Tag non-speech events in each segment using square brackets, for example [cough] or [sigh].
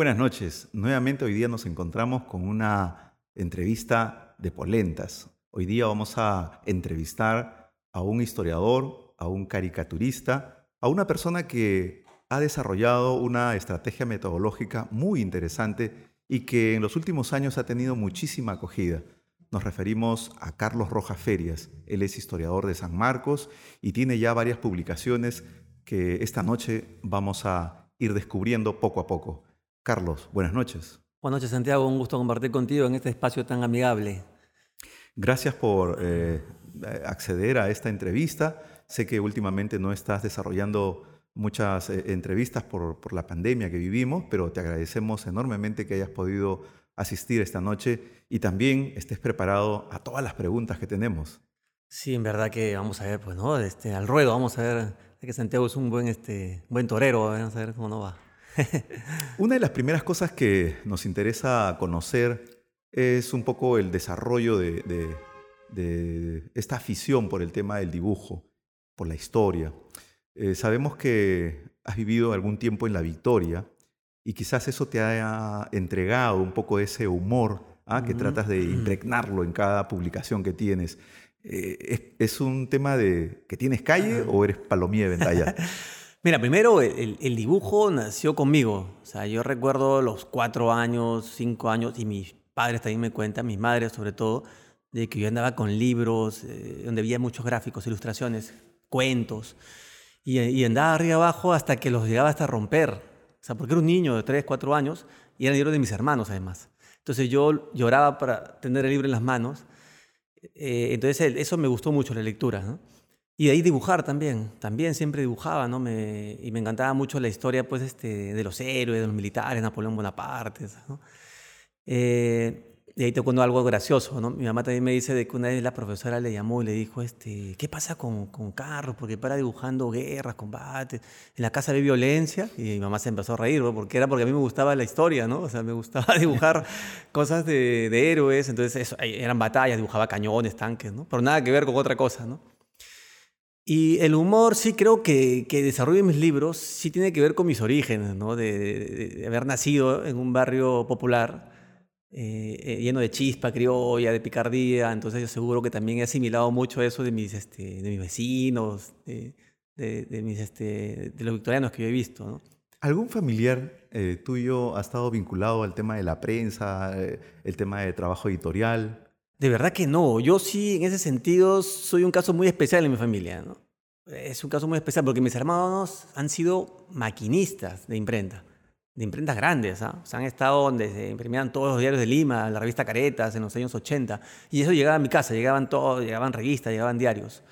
buenas noches. Nuevamente hoy día nos encontramos con una entrevista de polentas. Hoy día vamos a entrevistar a un historiador, a un caricaturista, a una persona que ha desarrollado una estrategia metodológica muy interesante y que en los últimos años ha tenido muchísima acogida. Nos referimos a Carlos Rojas Ferias. Él es historiador de San Marcos y tiene ya varias publicaciones que esta noche vamos a ir descubriendo poco a poco. Carlos, buenas noches. Buenas noches, Santiago. Un gusto compartir contigo en este espacio tan amigable. Gracias por eh, acceder a esta entrevista. Sé que últimamente no estás desarrollando muchas eh, entrevistas por, por, la pandemia que vivimos, pero te agradecemos enormemente que hayas podido asistir esta noche y también estés preparado a todas las preguntas que tenemos. Sí, en verdad que vamos a ver, pues, ¿no? Este, al ruedo, vamos a ver que Santiago es un buen, este, buen torero, vamos a ver cómo no va. [laughs] Una de las primeras cosas que nos interesa conocer es un poco el desarrollo de, de, esta afición por el tema del dibujo, por la historia. Eh, sabemos que has vivido algún tiempo en la Victoria y quizás eso te haya entregado un poco ese humor ¿ah? que tratas de impregnarlo en cada publicación que tienes. Eh, ¿es, un tema de que tienes calle o eres palomía de ventalla? [laughs] Mira, primero el, dibujo nació conmigo. O sea, yo recuerdo los cuatro años, cinco años, y mis padres también me cuentan, mis madres sobre todo, de que yo andaba con libros eh, donde había muchos gráficos, ilustraciones, cuentos, y, y, andaba arriba abajo hasta que los llegaba hasta romper. O sea, porque era un niño de tres, cuatro años y era el libro de mis hermanos además. Entonces yo lloraba para tener el libro en las manos. Eh, entonces eso me gustó mucho la lectura. Y de ahí dibujar también, también siempre dibujaba, ¿no? Me, y me encantaba mucho la historia, pues, este, de los héroes, de los militares, Napoleón Bonaparte, ¿no? Eh, y ahí te cuento algo gracioso, ¿no? Mi mamá también me dice de que una vez la profesora le llamó y le dijo, este, ¿qué pasa con, con Carlos? Porque para dibujando guerras, combates, en la casa había violencia, y mi mamá se empezó a reír, ¿no? Porque era porque a mí me gustaba la historia, ¿no? O sea, me gustaba [laughs] dibujar cosas de, de héroes, entonces eso, eran batallas, dibujaba cañones, tanques, ¿no? Pero nada que ver con otra cosa, ¿no? Y el humor sí creo que, que desarrollo mis libros sí tiene que ver con mis orígenes, ¿no? de, haber nacido en un barrio popular eh, eh, lleno de chispa criolla, de picardía, entonces yo seguro que también he asimilado mucho eso de mis, este, de mis vecinos, de, de, mis, este, de los victorianos que yo he visto. ¿no? ¿Algún familiar eh, tuyo ha estado vinculado al tema de la prensa, el tema de trabajo editorial? De verdad que no. Yo sí, en ese sentido, soy un caso muy especial en mi familia. ¿no? Es un caso muy especial porque mis hermanos han sido maquinistas de imprenta, de imprentas grandes. ¿ah? O sea, han estado donde se imprimían todos los diarios de Lima, la revista Caretas en los años 80. Y eso llegaba a mi casa, llegaban todos, llegaban revistas, llegaban diarios.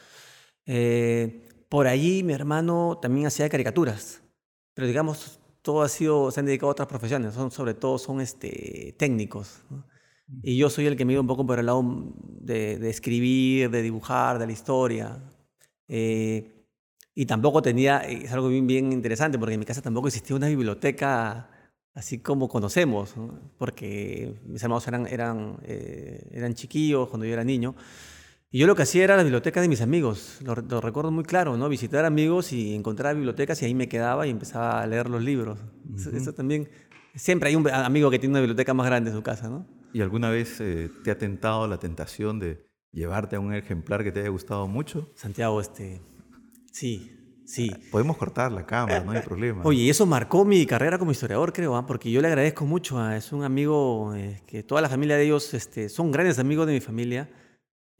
Eh, por allí mi hermano también hacía caricaturas, pero digamos, todo ha sido, se han dedicado a otras profesiones, son, sobre todo son este, técnicos. ¿no? Y yo soy el que me iba un poco por el lado de, escribir, de dibujar, de la historia. Eh, y tampoco tenía, es algo bien, bien interesante, porque en mi casa tampoco existía una biblioteca así como conocemos, porque mis hermanos eran, eran, eh, eran chiquillos cuando yo era niño. Y yo lo que hacía era la biblioteca de mis amigos, lo, recuerdo muy claro, ¿no? Visitar amigos y encontrar bibliotecas y ahí me quedaba y empezaba a leer los libros. eso, también, siempre hay un amigo que tiene una biblioteca más grande en su casa, ¿no? ¿Y alguna vez eh, te ha tentado la tentación de llevarte a un ejemplar que te haya gustado mucho? Santiago, este, sí, sí. Ah, podemos cortar la cámara, no hay problema. Oye, eso marcó mi carrera como historiador, creo, ¿ah? porque yo le agradezco mucho. A, es un amigo eh, que toda la familia de ellos este, son grandes amigos de mi familia.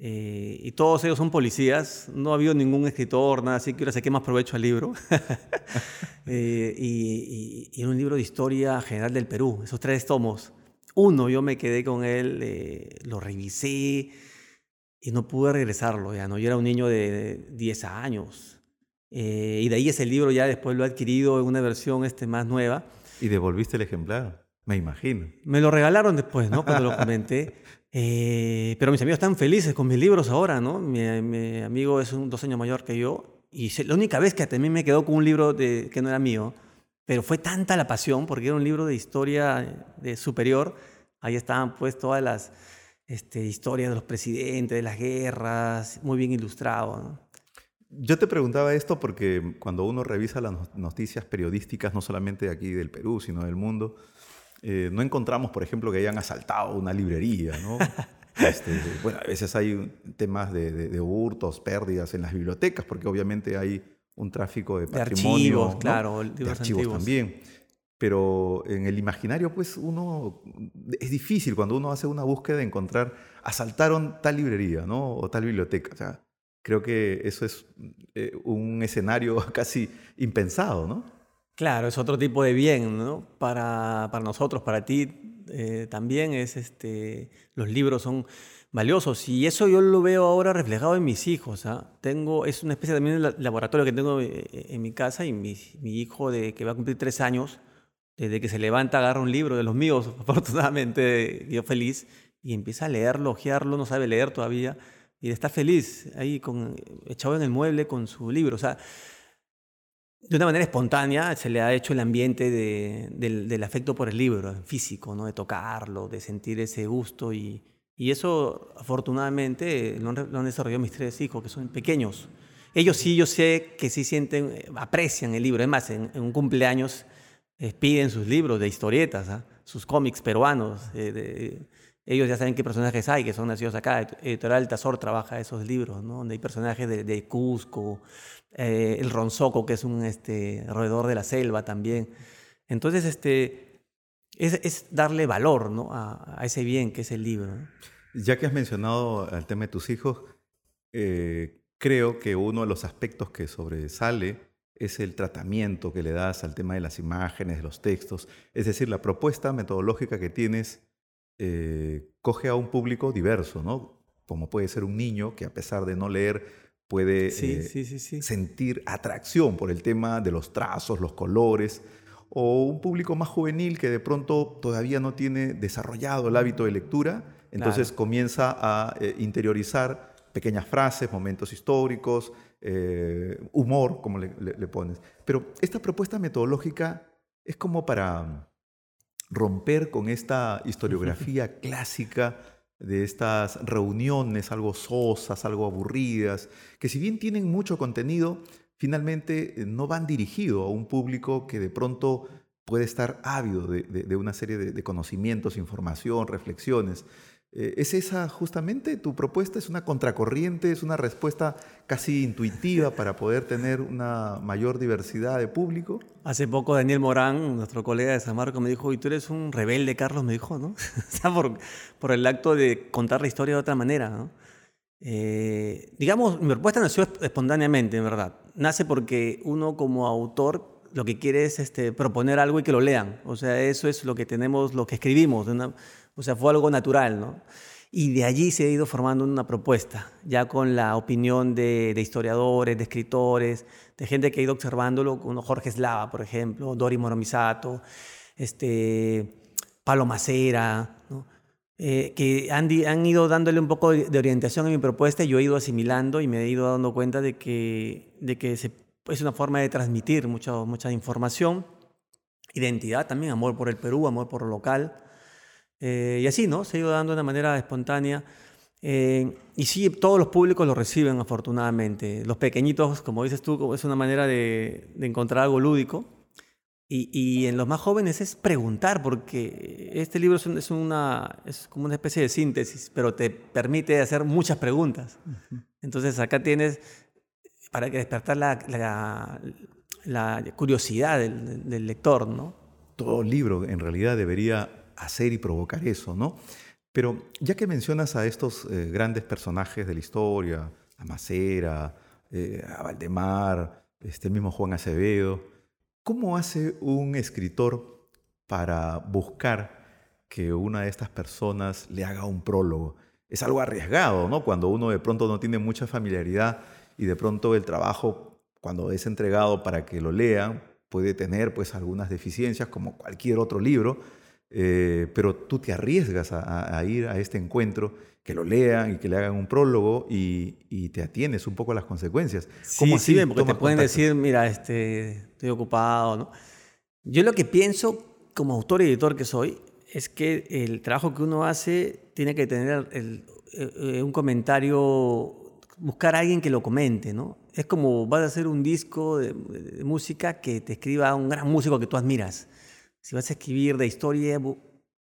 Eh, y todos ellos son policías. No ha habido ningún escritor, nada así que ahora saqué más provecho al libro. [laughs] y, y, un libro de historia general del Perú, esos tres tomos uno, yo me quedé con él, eh, lo revisé y no pude regresarlo. Ya, ¿no? Yo era un niño de 10 años. Eh, y de ahí ese libro ya después lo he adquirido en una versión este, más nueva. ¿Y devolviste el ejemplar? Me imagino. Me lo regalaron después, ¿no? Cuando lo [laughs] comenté. Eh, pero mis amigos están felices con mis libros ahora, ¿no? Mi, amigo es un, dos años mayor que yo. Y la única vez que también me quedó con un libro de, que no era mío, pero fue tanta la pasión, porque era un libro de historia de superior, ahí estaban pues todas las este, historias de los presidentes, de las guerras, muy bien ilustrado. Yo te preguntaba esto porque cuando uno revisa las noticias periodísticas, no solamente de aquí del Perú, sino del mundo, eh, no encontramos, por ejemplo, que hayan asaltado una librería, ¿no? [laughs] Este, bueno, a veces hay temas de, hurtos, pérdidas en las bibliotecas, porque obviamente hay un tráfico de patrimonio. De archivos, claro, de archivos también. Pero en el imaginario, pues uno, es difícil cuando uno hace una búsqueda de encontrar, asaltaron tal librería, ¿no? O tal biblioteca. O sea, creo que eso es eh, un escenario [laughs] casi impensado, ¿no? Claro, es otro tipo de bien, ¿no? Para, para nosotros, para ti eh, también es este, los libros son valiosos y eso yo lo veo ahora reflejado en mis hijos. ¿ah? Tengo, es una especie también de laboratorio que tengo eh, en mi casa y mi, hijo de, que va a cumplir tres años desde que se levanta agarra un libro de los míos, [laughs] afortunadamente yo feliz, y empieza a leerlo, ojearlo, no sabe leer todavía, y está feliz ahí con, echado en el mueble con su libro. O sea, de una manera espontánea se le ha hecho el ambiente del, afecto por el libro, físico, ¿no? de tocarlo, de sentir ese gusto. Y, eso, afortunadamente, lo, han desarrollado mis tres hijos, que son pequeños. Ellos sí, yo sé que sí sienten, aprecian el libro. Es en, en un cumpleaños piden sus libros de historietas, ¿ah? sus cómics peruanos. Eh, ellos ya saben qué personajes hay, que son nacidos acá. Editorial Tazor trabaja esos libros, ¿no? donde hay personajes de, Cusco, eh, el Ronzoco, que es un este, roedor de la selva también. Entonces, este, es, darle valor ¿no? a, ese bien que es el libro. Ya que has mencionado el tema de tus hijos, eh, creo que uno de los aspectos que sobresale es el tratamiento que le das al tema de las imágenes, de los textos. Es decir, la propuesta metodológica que tienes eh, coge a un público diverso, ¿no? Como puede ser un niño que a pesar de no leer puede eh, sentir atracción por el tema de los trazos, los colores, o un público más juvenil que de pronto todavía no tiene desarrollado el hábito de lectura, entonces comienza a eh, interiorizar pequeñas frases, momentos históricos, eh, humor, como le, pones. Pero esta propuesta metodológica es como para romper con esta historiografía clásica de estas reuniones algo sosas, algo aburridas, que si bien tienen mucho contenido, finalmente eh, no van dirigido a un público que de pronto puede estar ávido de, una serie de, conocimientos, información, reflexiones. Eh, ¿Es esa justamente tu propuesta? ¿Es una contracorriente? ¿Es una respuesta casi intuitiva para poder tener una mayor diversidad de público? Hace poco Daniel Morán, nuestro colega de San Marcos, me dijo, y tú eres un rebelde, Carlos, me dijo, ¿no? [laughs] por, por, el acto de contar la historia de otra manera, ¿no? Eh, digamos, mi propuesta nació espontáneamente, en verdad. Nace porque uno como autor lo que quiere es este, proponer algo y que lo lean. O sea, eso es lo que tenemos, lo que escribimos. Una, o sea, fue algo natural, ¿no? Y de allí se ha ido formando una propuesta, ya con la opinión de, historiadores, de escritores, de gente que ha ido observándolo, como Jorge Slava, por ejemplo, Dori Moromisato, este, Palo Macera, eh, que han, han, ido dándole un poco de orientación a mi propuesta y yo he ido asimilando y me he ido dando cuenta de que, de que es una forma de transmitir mucha, mucha información, identidad también, amor por el Perú, amor por lo local. Eh, y así, ¿no? Se ha ido dando de una manera espontánea. Eh, y sí, todos los públicos lo reciben afortunadamente. Los pequeñitos, como dices tú, es una manera de, encontrar algo lúdico. Y, y, en los más jóvenes es preguntar, porque este libro es, una, es como una especie de síntesis, pero te permite hacer muchas preguntas. Entonces acá tienes, para que despertar la, la, la curiosidad del, del lector, ¿no? Todo libro en realidad debería hacer y provocar eso, ¿no? Pero ya que mencionas a estos eh, grandes personajes de la historia, a Macera, eh, a Valdemar, este, mismo Juan Acevedo, ¿cómo hace un escritor para buscar que una de estas personas le haga un prólogo? Es algo arriesgado, ¿no? Cuando uno de pronto no tiene mucha familiaridad y de pronto el trabajo, cuando es entregado para que lo lean, puede tener pues algunas deficiencias como cualquier otro libro, eh, pero tú te arriesgas a, ir a este encuentro, que lo lean y que le hagan un prólogo y, te atienes un poco a las consecuencias. ¿Cómo sí, sí, porque te pueden decir, mira, este, estoy ocupado. ¿no? Yo lo que pienso como autor y editor que soy es que el trabajo que uno hace tiene que tener eh, un comentario, buscar a alguien que lo comente, ¿no? Es como vas a hacer un disco de música que te escriba un gran músico que tú admiras si vas a escribir de historia,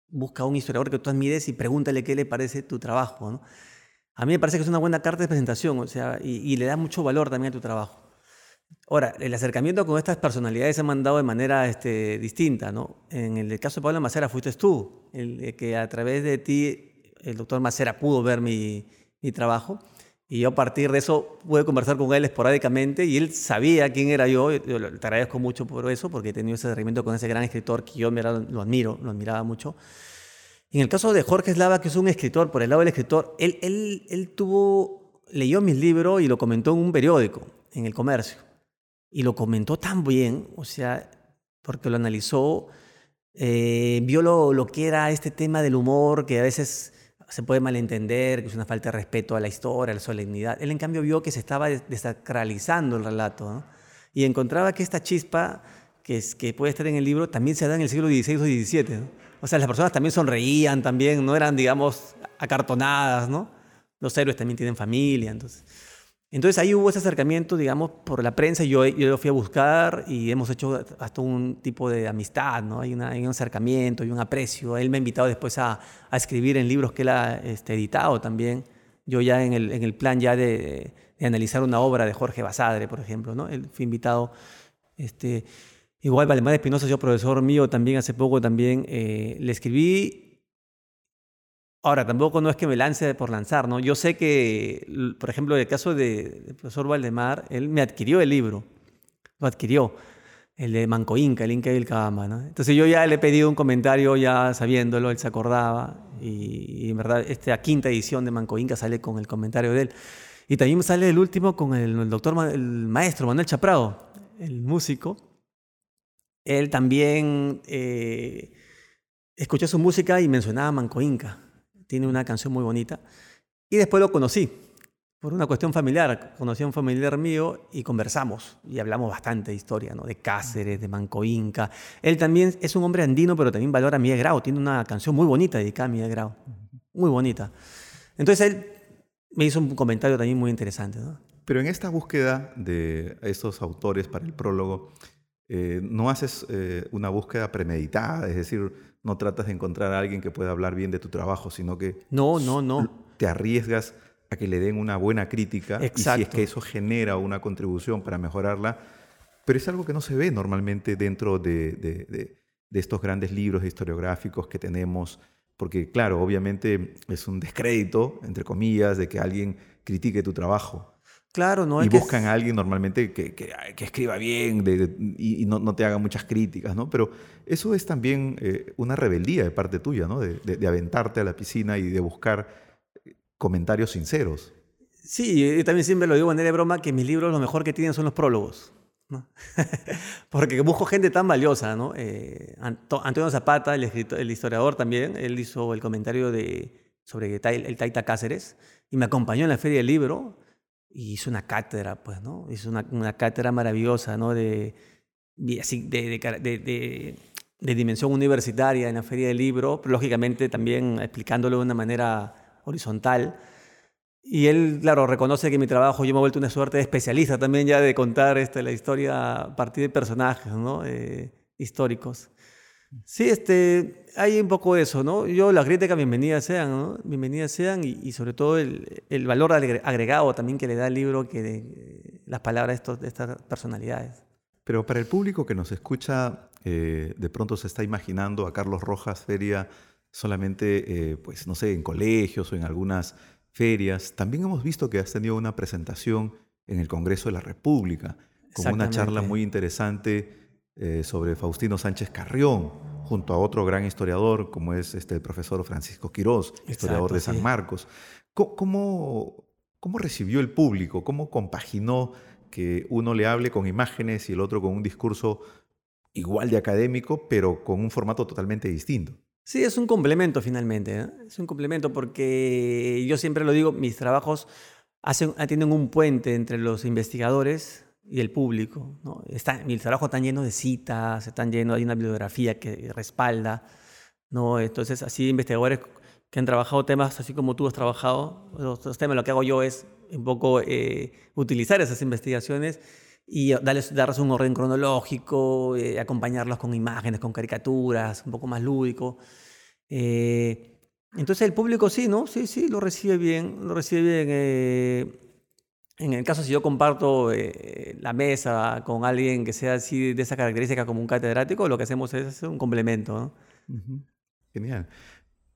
busca a un historiador que tú admires y pregúntale qué le parece tu trabajo. ¿no? A mí me parece que es una buena carta de presentación, o sea, y, le da mucho valor también a tu trabajo. Ahora, el acercamiento con estas personalidades se ha mandado de manera este, distinta, ¿no? En el caso de Pablo Macera fuiste tú, el, que a través de ti el doctor Macera pudo ver mi, mi trabajo. Y yo a partir de eso pude conversar con él esporádicamente y él sabía quién era yo. yo te agradezco mucho por eso, porque he tenido ese acercamiento con ese gran escritor que yo lo admiro, lo admiraba mucho. En el caso de Jorge Eslava, que es un escritor, por el lado del escritor, él, él, él tuvo, leyó mis libros y lo comentó en un periódico, en el comercio. Y lo comentó tan bien, o sea, porque lo analizó, eh, vio lo, lo que era este tema del humor, que a veces se puede malentender, que es una falta de respeto a la historia, a la solemnidad. Él, en cambio, vio que se estaba desacralizando el relato y encontraba que esta chispa que, es, que puede estar en el libro también se da en el siglo XVI o XVII. O sea, las personas también sonreían, también no eran, digamos, acartonadas, ¿no? Los héroes también tienen familia, entonces. Entonces ahí hubo ese acercamiento, digamos, por la prensa, yo, yo lo fui a buscar y hemos hecho hasta un tipo de amistad, ¿no? Hay, un acercamiento, hay un aprecio. Él me ha invitado después a, a escribir en libros que él ha este, editado también. Yo ya en el, en el plan ya de, analizar una obra de Jorge Basadre, por ejemplo, ¿no? Él fue invitado, este, Igual Valdemar Espinosa, yo profesor mío también hace poco también, eh, le escribí, ahora tampoco no es que me lance por lanzar, ¿no? Yo sé que, por ejemplo, en el caso del de profesor Valdemar, él me adquirió el libro, lo adquirió, el de Manco Inca, el Inca y el Cabamba, ¿no? Entonces yo ya le he pedido un comentario ya sabiéndolo, él se acordaba, y, en verdad esta quinta edición de Manco Inca sale con el comentario de él. Y también sale el último con el, el doctor, el maestro Manuel Chaprado, el músico, él también eh, escuché su música y mencionaba Manco Inca. Tiene una canción muy bonita. Y después lo conocí, por una cuestión familiar. Conocí a un familiar mío y conversamos. Y hablamos bastante de historia, ¿no? De Cáceres, de Manco Inca. Él también es un hombre andino, pero también valora a Miguel Grau. Tiene una canción muy bonita dedicada a Miguel Grau. Muy bonita. Entonces él me hizo un comentario también muy interesante, ¿no? Pero en esta búsqueda de estos autores para el prólogo, eh, no haces eh, una búsqueda premeditada, es decir, no tratas de encontrar a alguien que pueda hablar bien de tu trabajo, sino que no, no, no. te arriesgas a que le den una buena crítica y si es que eso genera una contribución para mejorarla, pero es algo que no se ve normalmente dentro de, de estos grandes libros historiográficos que tenemos, porque claro, obviamente es un descrédito, entre comillas, de que alguien critique tu trabajo. Claro, no Y buscan a alguien normalmente que, que, escriba bien y, no, no, te haga muchas críticas, ¿no? Pero eso es también eh, una rebeldía de parte tuya, ¿no? De, de, aventarte a la piscina y de buscar eh, comentarios sinceros. Sí, yo también siempre lo digo en de broma que mis libros lo mejor que tienen son los prólogos. ¿no? [laughs] Porque busco gente tan valiosa, ¿no? Eh, Antonio Zapata, el, escritor, el, historiador también, él hizo el comentario de, sobre el Taita Cáceres y me acompañó en la Feria del Libro y hizo una cátedra, pues, ¿no? Hizo una, una cátedra maravillosa, ¿no? De, de, de, de, dimensión universitaria en la Feria del Libro, pero lógicamente también explicándolo de una manera horizontal. Y él, claro, reconoce que mi trabajo, yo me he vuelto una suerte de especialista también ya de contar este, la historia a partir de personajes, ¿no? Eh, históricos. Sí, este, hay un poco eso, ¿no? Yo las críticas bienvenidas sean, ¿no? Bienvenidas sean y, sobre todo el, el, valor agregado también que le da el libro, que de, las palabras de, estos, de, estas personalidades. Pero para el público que nos escucha, eh, de pronto se está imaginando a Carlos Rojas Feria solamente, eh, pues no sé, en colegios o en algunas ferias. También hemos visto que has tenido una presentación en el Congreso de la República, con una charla muy interesante eh, sobre Faustino Sánchez Carrión, junto a otro gran historiador como es este, el profesor Francisco Quirós, historiador de San Marcos. ¿Cómo, ¿Cómo recibió el público? ¿Cómo compaginó que uno le hable con imágenes y el otro con un discurso igual de académico, pero con un formato totalmente distinto? Sí, es un complemento finalmente. ¿eh? Es un complemento porque yo siempre lo digo, mis trabajos hacen, tienen un puente entre los investigadores y el público. ¿no? Está, mi trabajo está lleno de citas, están lleno, hay una bibliografía que respalda. ¿no? Entonces, así investigadores que han trabajado temas así como tú has trabajado, los, temas, lo que hago yo es un poco eh, utilizar esas investigaciones y darles, darles un orden cronológico, eh, acompañarlos con imágenes, con caricaturas, un poco más lúdico. Eh, entonces el público sí, ¿no? Sí, sí, lo recibe bien, lo recibe bien. Eh, en el caso si yo comparto la mesa con alguien que sea así de esa característica como un catedrático, lo que hacemos es hacer un complemento. ¿no? Genial.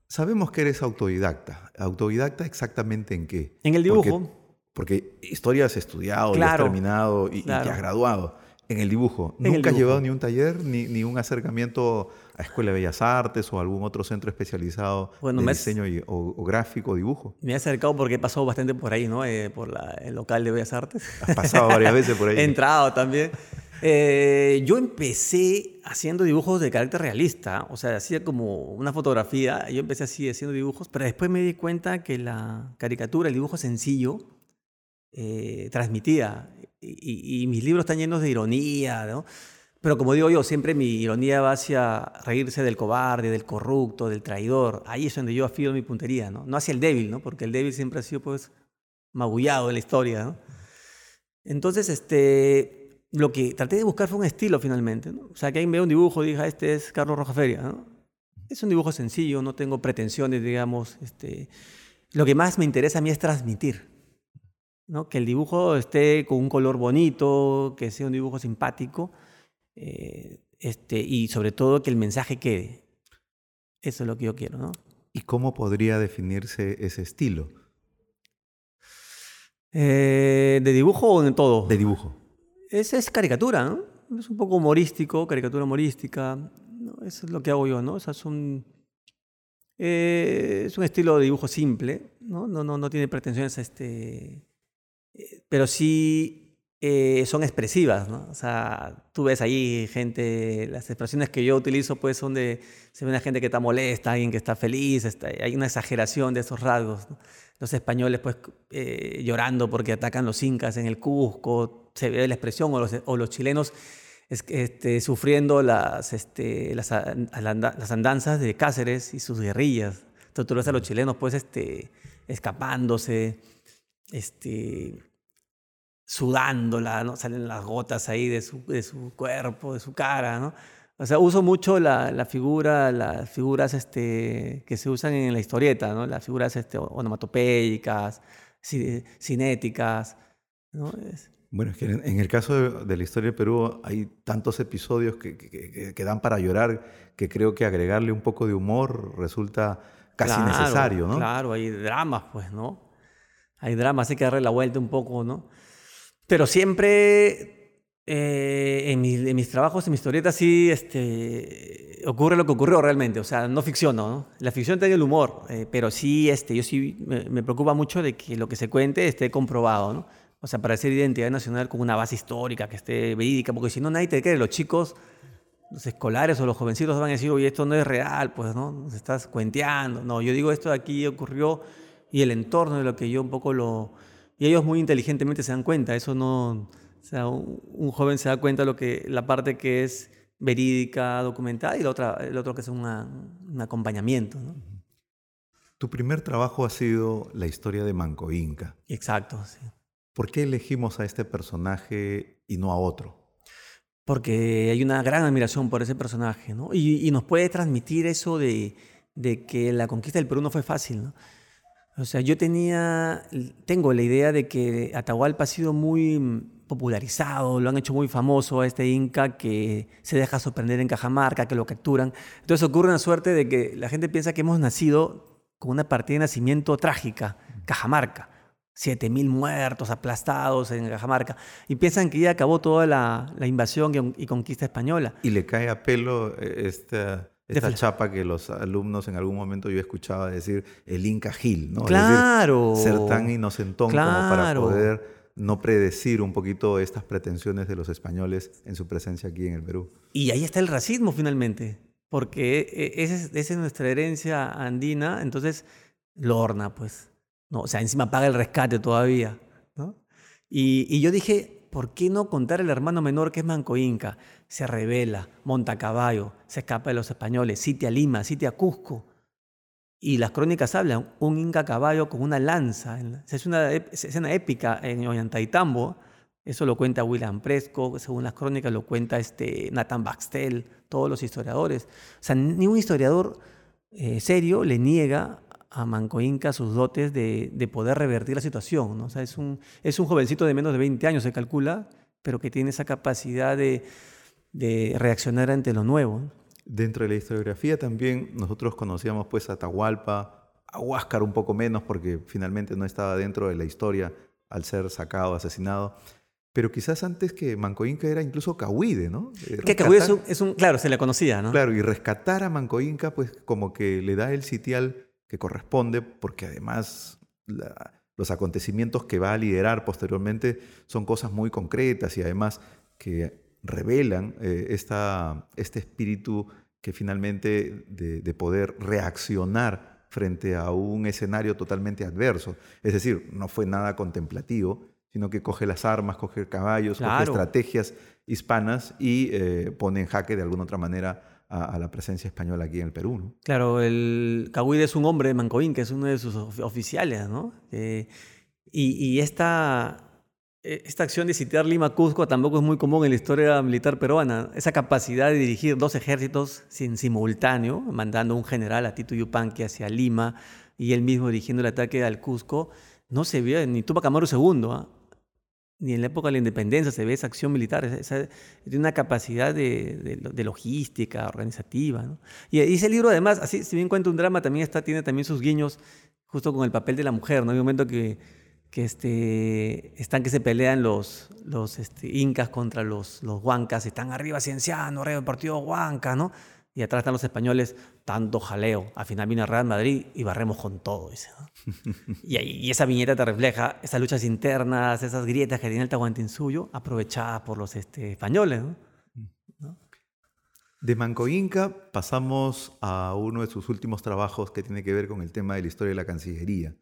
Sabemos que eres autodidacta. ¿Autodidacta exactamente en qué? En el dibujo. Porque historia has estudiado, y has terminado y, te has graduado. En el dibujo. ¿Nunca has llevado ni un taller, ni, ni, un acercamiento a Escuela de Bellas Artes o algún otro centro especializado en diseño o, gráfico, dibujo? Me he acercado porque he pasado bastante por ahí, ¿no? Eh, por el local de Bellas Artes. Has pasado varias veces por [laughs] ahí. he entrado también. Eh, yo empecé haciendo dibujos de carácter realista, o sea, hacía como una fotografía, yo empecé así haciendo dibujos, pero después me di cuenta que la caricatura, el dibujo sencillo, eh, transmitía. Y, mis libros están llenos de ironía, ¿no? Pero como digo yo, siempre mi ironía va hacia reírse del cobarde, del corrupto, del traidor. Ahí es donde yo afío mi puntería, ¿no? No hacia el débil, ¿no? Porque el débil siempre ha sido, pues, magullado en la historia, ¿no? Entonces, este, lo que traté de buscar fue un estilo finalmente, ¿no? O sea, que alguien vea un dibujo y diga, este es Carlos Rojaferia, ¿no? Es un dibujo sencillo, no tengo pretensiones, digamos, este... Lo que más me interesa a mí es transmitir. Que el dibujo esté con un color bonito, que sea un dibujo simpático, eh, este, y sobre todo que el mensaje quede. Eso es lo que yo quiero, ¿no? ¿Y cómo podría definirse ese estilo? Eh, ¿De dibujo o de todo? De dibujo. Es, es caricatura, ¿no? Es un poco humorístico, caricatura humorística. Eso es lo que hago yo, ¿no? es un, eh, es un estilo de dibujo simple, ¿no? No, no, no tiene pretensiones a este, pero sí eh, son expresivas, ¿no? O sea, tú ves ahí gente, las expresiones que yo utilizo pues son de, se ve una gente que está molesta, alguien que está feliz, hay una exageración de esos rasgos. Los españoles pues eh, llorando porque atacan los incas en el Cusco, se ve la expresión, o los, o los chilenos este, sufriendo las, este, las, las, andanzas de Cáceres y sus guerrillas. Entonces tú ves a los chilenos pues este, escapándose, este, sudándola, ¿no? Salen las gotas ahí de su, de su cuerpo, de su cara, ¿no? O sea, uso mucho la, la, figura, las figuras este, que se usan en la historieta, ¿no? Las figuras este, onomatopeicas, cinéticas, ¿no? Bueno, es que en el caso de, la historia de Perú hay tantos episodios que, que, dan para llorar que creo que agregarle un poco de humor resulta casi necesario, ¿no? Claro, hay dramas, pues, ¿no? Hay dramas, hay que darle la vuelta un poco, ¿no? Pero siempre eh, en, mis trabajos, en mis historietas, sí este, ocurre lo que ocurrió realmente. O sea, no ficciono, ¿no? La ficción tiene el humor, eh, pero sí, este, yo sí me, preocupa mucho de que lo que se cuente esté comprobado, ¿no? O sea, para hacer identidad nacional con una base histórica que esté verídica, porque si no, nadie te cree. Los chicos, los escolares o los jovencitos van a decir, oye, esto no es real, pues, ¿no? Nos estás cuenteando. No, yo digo, esto de aquí ocurrió y el entorno de lo que yo un poco lo y ellos muy inteligentemente se dan cuenta, eso no, o sea, un, joven se da cuenta de lo que, la parte que es verídica, documentada, y la otra, el otro que es un acompañamiento. ¿no? Tu primer trabajo ha sido la historia de Manco Inca. Exacto, sí. ¿Por qué elegimos a este personaje y no a otro? Porque hay una gran admiración por ese personaje, ¿no? Y, y nos puede transmitir eso de, de, que la conquista del Perú no fue fácil, ¿no? O sea, yo tenía, tengo la idea de que Atahualpa ha sido muy popularizado, lo han hecho muy famoso a este Inca que se deja sorprender en Cajamarca, que lo capturan. Entonces ocurre una suerte de que la gente piensa que hemos nacido con una partida de nacimiento trágica, Cajamarca. 7.000 muertos aplastados en Cajamarca. Y piensan que ya acabó toda la, la invasión y conquista española. Y le cae a pelo eh, esta esta chapa que los alumnos en algún momento yo escuchaba decir el Inca Gil, ¿no? Claro. ser tan inocentón como para poder no predecir un poquito estas pretensiones de los españoles en su presencia aquí en el Perú. Y ahí está el racismo finalmente, porque e, esa es, nuestra herencia andina, entonces Lorna, pues, ¿no? o sea, encima paga el rescate todavía, ¿no? Y, y yo dije, ¿por qué no contar el hermano menor que es Manco Inca? Se revela, monta a caballo, se escapa de los españoles, sitia Lima, sitia Cusco. Y las crónicas hablan, un Inca caballo con una lanza. Es una escena épica en Ollantaytambo, Eso lo cuenta William Prescott, según las crónicas lo cuenta este Nathan Baxtel, todos los historiadores. O sea, ni un historiador eh, serio le niega a Manco Inca sus dotes de, poder revertir la situación. ¿no? O sea, es un, es un jovencito de menos de 20 años, se calcula, pero que tiene esa capacidad de, de reaccionar ante lo nuevo. Dentro de la historiografía también nosotros conocíamos pues a Atahualpa, a Huáscar un poco menos porque finalmente no estaba dentro de la historia al ser sacado, asesinado. Pero quizás antes que Manco Inca era incluso Cahuide, ¿no? Eh, que Cahuide es un, claro, se le conocía, ¿no? Claro, y rescatar a Manco Inca, pues como que le da el sitial que corresponde, porque además los acontecimientos que va a liderar posteriormente son cosas muy concretas y además que revelan eh, esta, este espíritu que finalmente de, de poder reaccionar frente a un escenario totalmente adverso. Es decir, no fue nada contemplativo, sino que coge las armas, coge caballos, coge estrategias hispanas y eh, pone en jaque de alguna otra manera a, la presencia española aquí en el Perú. Claro, el Cahuide es un hombre de Mancoín, que es uno de sus oficiales, ¿no? Eh, y, esta, e, esta acción de sitiar Lima-Cusco tampoco es muy común en la historia militar peruana. Esa capacidad de dirigir dos ejércitos sin simultáneo, mandando un general a Tito Yupanqui hacia Lima y él mismo dirigiendo el ataque al Cusco, no se vio ni Tupac Amaru II ni en la época de la independencia se ve esa acción militar, esa, de una capacidad de, logística, organizativa. Y, ese libro además, así, si bien cuenta un drama, también está, tiene también sus guiños justo con el papel de la mujer. ¿no? Hay un momento que, que este, están que se pelean los, los este, incas contra los, los huancas, están arriba Cienciano, rey del partido Huanca, ¿no? Y atrás están los españoles, tanto jaleo. Al final viene Real Madrid y barremos con todo. [laughs] y, y, esa viñeta te refleja esas luchas internas, esas grietas que tiene el Tahuantinsuyo, aprovechadas por los este, españoles. De Manco Inca pasamos a uno de sus últimos trabajos que tiene que ver con el tema de la historia de la Cancillería.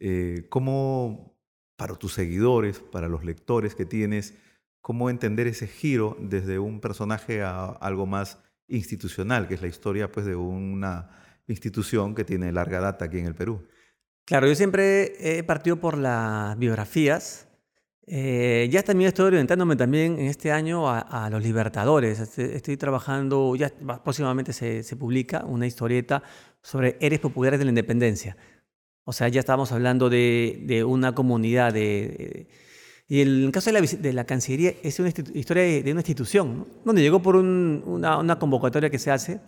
Eh, ¿Cómo, para tus seguidores, para los lectores que tienes, cómo entender ese giro desde un personaje a algo más institucional, que es la historia pues, de una institución que tiene larga data aquí en el Perú. Claro, yo siempre he partido por las biografías. Eh, ya también estoy orientándome también en este año a, los libertadores. Este, estoy, trabajando, ya próximamente se, se, publica una historieta sobre héroes populares de la independencia. O sea, ya estábamos hablando de, de una comunidad de y el caso de la, de la Cancillería es una historia de, una institución, donde llegó por una, una, convocatoria que se hace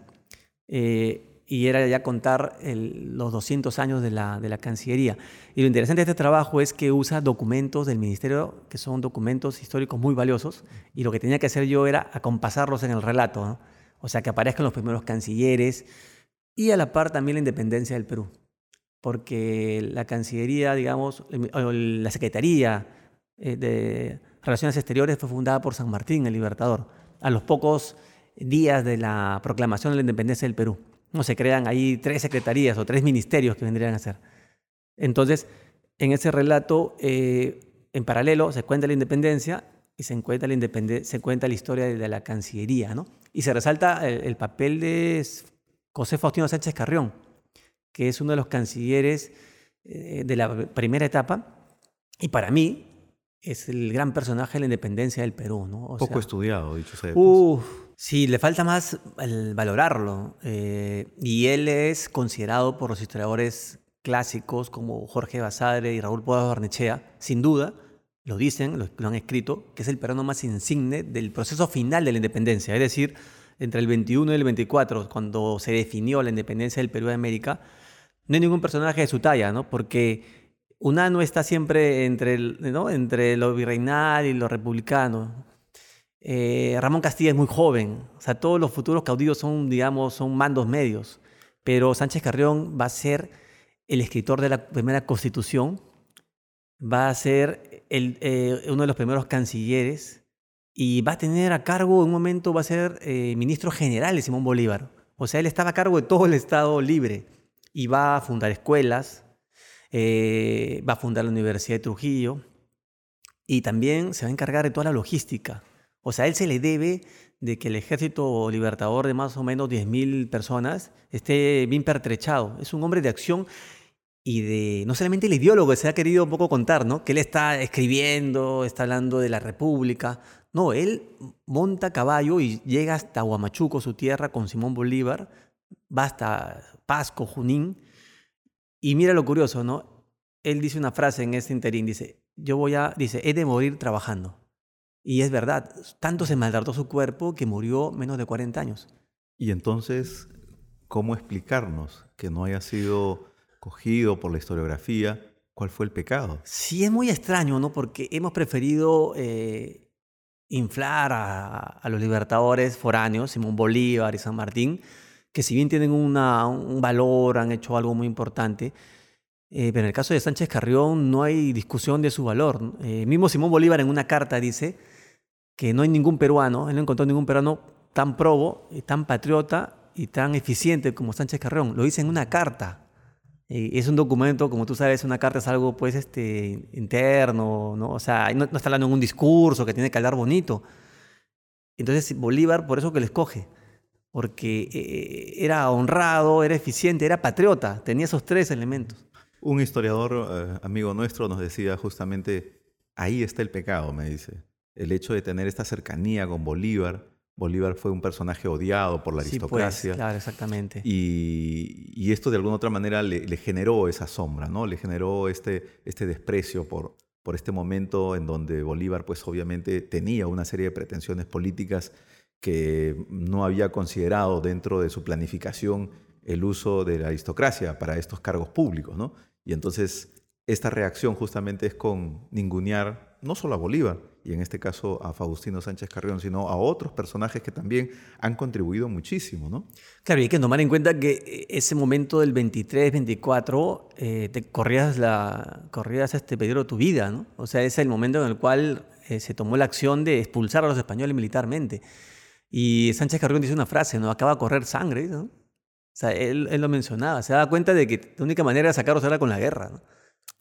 eh, y era ya contar los 200 años de la, de la Cancillería. Y lo interesante de este trabajo es que usa documentos del Ministerio, que son documentos históricos muy valiosos, y lo que tenía que hacer yo era acompasarlos en el relato, o sea, que aparezcan los primeros cancilleres y a la par también la independencia del Perú. Porque la Cancillería, digamos, la Secretaría, eh, de Relaciones Exteriores fue fundada por San Martín, el Libertador, a los pocos días de la proclamación de la independencia del Perú. No se crean ahí tres secretarías o tres ministerios que vendrían a ser. Entonces, en ese relato, eh, en paralelo, se cuenta la independencia y se cuenta la, se cuenta la historia de la Cancillería, ¿no? Y se resalta el, papel de José Faustino Sánchez Carrión, que es uno de los cancilleres eh, de la primera etapa, y para mí, es el gran personaje de la independencia del Perú, ¿no? Poco estudiado, dicho sea. Uh, sí, le falta más el valorarlo. Eh, y él es considerado por los historiadores clásicos como Jorge Basadre y Raúl Podas Barnechea, sin duda, lo dicen, lo, han escrito, que es el peruano más insigne del proceso final de la independencia, es decir, entre el 21 y el 24, cuando se definió la independencia del Perú de América, no hay ningún personaje de su talla, ¿no? Porque no está siempre entre, ¿no? entre lo virreinal y lo republicano. Eh, Ramón Castilla es muy joven, o sea, todos los futuros caudillos son, digamos, son mandos medios, pero Sánchez Carrión va a ser el escritor de la primera constitución, va a ser el, eh, uno de los primeros cancilleres y va a tener a cargo, en un momento va a ser eh, ministro general de Simón Bolívar. O sea, él estaba a cargo de todo el Estado libre y va a fundar escuelas, eh, va a fundar la Universidad de Trujillo y también se va a encargar de toda la logística. O sea, él se le debe de que el ejército libertador de más o menos 10.000 personas esté bien pertrechado. Es un hombre de acción y de no solamente el ideólogo se ha querido un poco contar, ¿no? Que él está escribiendo, está hablando de la República. No, él monta caballo y llega hasta Huamachuco, su tierra, con Simón Bolívar, va hasta Pasco, Junín. Y mira lo curioso, ¿no? Él dice una frase en este interín, dice, yo voy a, dice, he de morir trabajando. Y es verdad, tanto se maltrató su cuerpo que murió menos de 40 años. Y entonces, ¿cómo explicarnos que no haya sido cogido por la historiografía, ¿cuál fue el pecado? Sí, es muy extraño, ¿no? Porque hemos preferido eh, inflar a, los libertadores foráneos, Simón Bolívar y San Martín, que si bien tienen una, un valor, han hecho algo muy importante, eh, pero en el caso de Sánchez Carrión no hay discusión de su valor. Eh, mismo Simón Bolívar en una carta dice que no hay ningún peruano, él no encontró ningún peruano tan probo, y tan patriota y tan eficiente como Sánchez Carrión. Lo dice en una carta. Eh, es un documento, como tú sabes, una carta es algo pues este, interno, ¿no? O sea, no, está hablando en un discurso que tiene que hablar bonito. Entonces Bolívar, por eso que le escoge, porque eh, era honrado, era eficiente, era patriota, tenía esos tres elementos. Un historiador eh, amigo nuestro nos decía justamente, ahí está el pecado, me dice, el hecho de tener esta cercanía con Bolívar, Bolívar fue un personaje odiado por la pues, aristocracia. claro, exactamente. Y, esto de alguna otra manera le, generó esa sombra, ¿no? Le generó este, este desprecio por, por este momento en donde Bolívar, pues obviamente tenía una serie de pretensiones políticas que no había considerado dentro de su planificación el uso de la aristocracia para estos cargos públicos, ¿no? Y entonces esta reacción justamente es con ningunear no solo a Bolívar, y en este caso a Faustino Sánchez Carrión, sino a otros personajes que también han contribuido muchísimo, ¿no? Claro, y hay que tomar en cuenta que eh, ese momento del 23, 24, eh, te corrías, la, corrías este peligro de tu vida, ¿no? O sea, es el momento en el cual eh, se tomó la acción de expulsar a los españoles militarmente. Y Sánchez Carrión dice una frase, ¿no? Acaba de correr sangre, ¿no? O sea, él, él lo mencionaba, se daba cuenta de que la única manera de sacarlos era con la guerra, ¿no?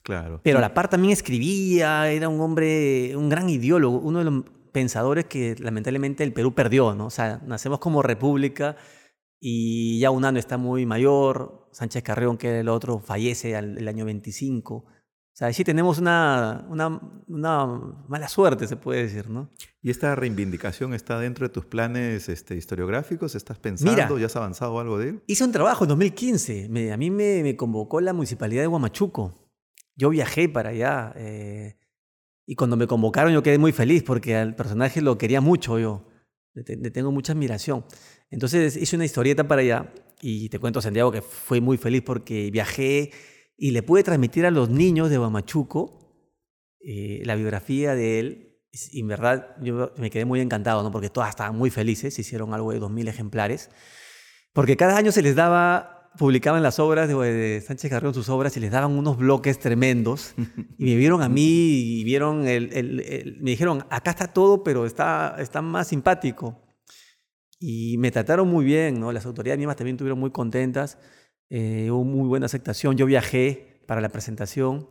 Claro. Pero a la par también escribía, era un hombre, un gran ideólogo, uno de los pensadores que lamentablemente el Perú perdió, ¿no? O sea, nacemos como república y ya un año está muy mayor, Sánchez Carrión, que era el otro, fallece el año 25. O sea, sí tenemos una, una, una, mala suerte, se puede decir, ¿no? ¿Y esta reivindicación está dentro de tus planes este, historiográficos? ¿Estás pensando? ¿Ya has avanzado algo de él? Hice un trabajo en 2015. a mí me, me, convocó la Municipalidad de Huamachuco yo viajé para allá eh, y cuando me convocaron yo quedé muy feliz porque al personaje lo quería mucho yo, le, tengo mucha admiración. Entonces hice una historieta para allá y te cuento, Santiago, que fui muy feliz porque viajé y le pude transmitir a los niños de Bamachuco eh, la biografía de él. Y en verdad yo me quedé muy encantado, ¿no? porque todas estaban muy felices, hicieron algo de 2.000 ejemplares, porque cada año se les daba publicaban las obras de, Sánchez Carrión, sus obras, y les daban unos bloques tremendos. Y me vieron a mí y vieron el, me dijeron, acá está todo, pero está, está más simpático. Y me trataron muy bien, ¿no? Las autoridades mismas también estuvieron muy contentas. Eh, hubo muy buena aceptación. Yo viajé para la presentación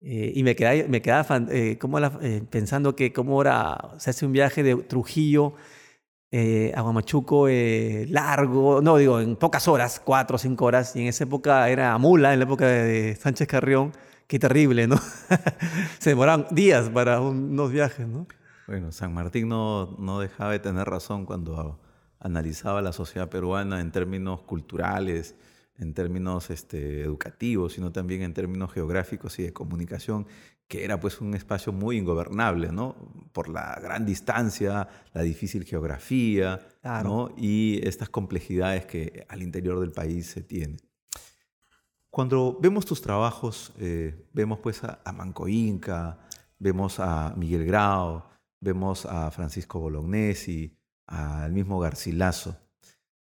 eh, y me quedaba, me quedaba eh, como pensando que cómo era, se hace un viaje de Trujillo eh, Aguamachuco eh, largo, no digo, en pocas horas, cuatro o cinco horas, y en esa época era mula, en la época de Sánchez Carrión, qué terrible, ¿no? [laughs] Se demoraban días para unos viajes, ¿no? Bueno, San Martín no, no dejaba de tener razón cuando analizaba la sociedad peruana en términos culturales, en términos este, educativos, sino también en términos geográficos y de comunicación, que era pues un espacio muy ingobernable, ¿no? Por la gran distancia, la difícil geografía, ¿no? Y estas complejidades que al interior del país se tienen. Cuando vemos tus trabajos, eh, vemos pues a, Manco Inca, vemos a Miguel Grau, vemos a Francisco Bolognesi, al mismo Garcilaso.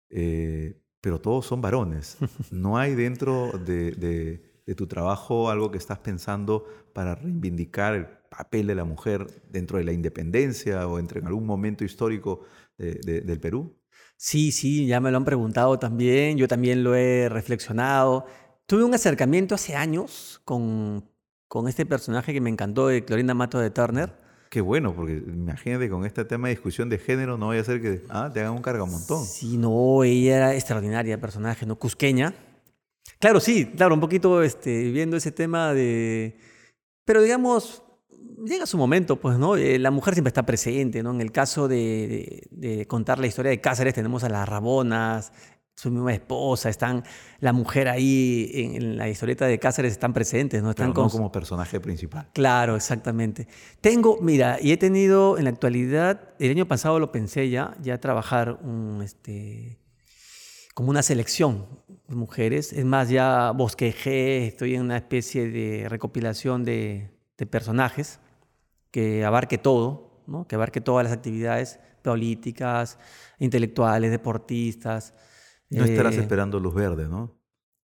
Eh, pero todos son varones. No hay dentro de, tu trabajo algo que estás pensando para reivindicar el papel de la mujer dentro de la independencia o entre en algún momento histórico del Perú. Sí, sí, ya me lo han preguntado también, yo también lo he reflexionado. Tuve un acercamiento hace años con, con este personaje que me encantó de Clorinda Mato de Turner, Qué bueno, porque imagínate con este tema de discusión de género no vaya a ser que ah, te hagan un cargamontón. Sí, no, ella era extraordinaria personaje, ¿no? Cusqueña. Claro, sí, claro, un poquito este, viendo ese tema de... Pero digamos, llega su momento, pues, ¿no? Eh, la mujer siempre está presente, ¿no? En el caso de, de, contar la historia de Cáceres tenemos a las Rabonas, su misma esposa, están la mujer ahí en, la historieta de Cáceres están presentes, ¿no? Están Pero no como personaje principal. Claro, exactamente. Tengo, mira, y he tenido en la actualidad, el año pasado lo pensé ya, ya trabajar un, este, como una selección de mujeres. Es más, ya bosquejé, estoy en una especie de recopilación de, de personajes que abarque todo, ¿no? que abarque todas las actividades políticas, intelectuales, deportistas. No estarás eh, esperando luz verde, ¿no?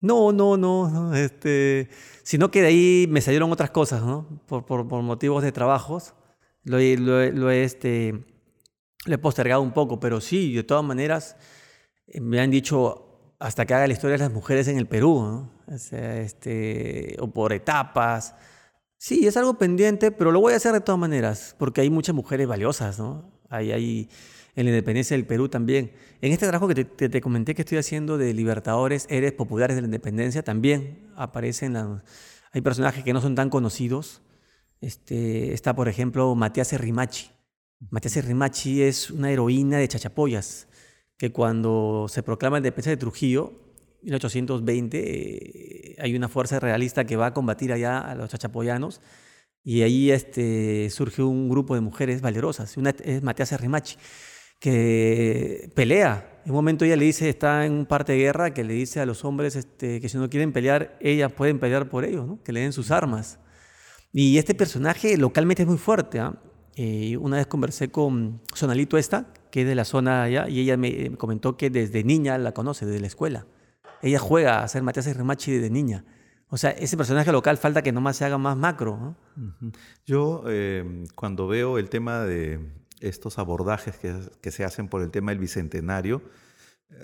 No, no, no, este, sino que de ahí me salieron otras cosas, ¿no? Por, por, por motivos de trabajos. Lo, lo, lo, he, este, lo he postergado un poco, pero sí, de todas maneras, eh, me han dicho hasta que haga la historia de las mujeres en el Perú, ¿no? O, sea, este, o por etapas. Sí, es algo pendiente, pero lo voy a hacer de todas maneras, porque hay muchas mujeres valiosas, ¿no? Hay, hay en la independencia del Perú también. En este trabajo que te, comenté que estoy haciendo de Libertadores, Eres Populares de la Independencia, también aparecen, hay personajes que no son tan conocidos. Este, está, por ejemplo, Matías Rimachi. Matías Rimachi es una heroína de Chachapoyas, que cuando se proclama la independencia de Trujillo, en 1820, eh, hay una fuerza realista que va a combatir allá a los chachapoyanos y ahí este, surge un grupo de mujeres valerosas. Una es Matías Rimachi que pelea. En un momento ella le dice, está en un parte de guerra, que le dice a los hombres este, que si no quieren pelear, ellas pueden pelear por ellos, ¿no? que le den sus armas. Y este personaje localmente es muy fuerte. ¿ah? Eh, una vez conversé con Sonalito esta, que es de la zona allá, y ella me, comentó que desde niña la conoce, desde la escuela. Ella juega a ser Matías Remachi desde niña. O sea, ese personaje local falta que nomás se haga más macro. Yo, eh, cuando veo el tema de estos abordajes que, se hacen por el tema del bicentenario, eh,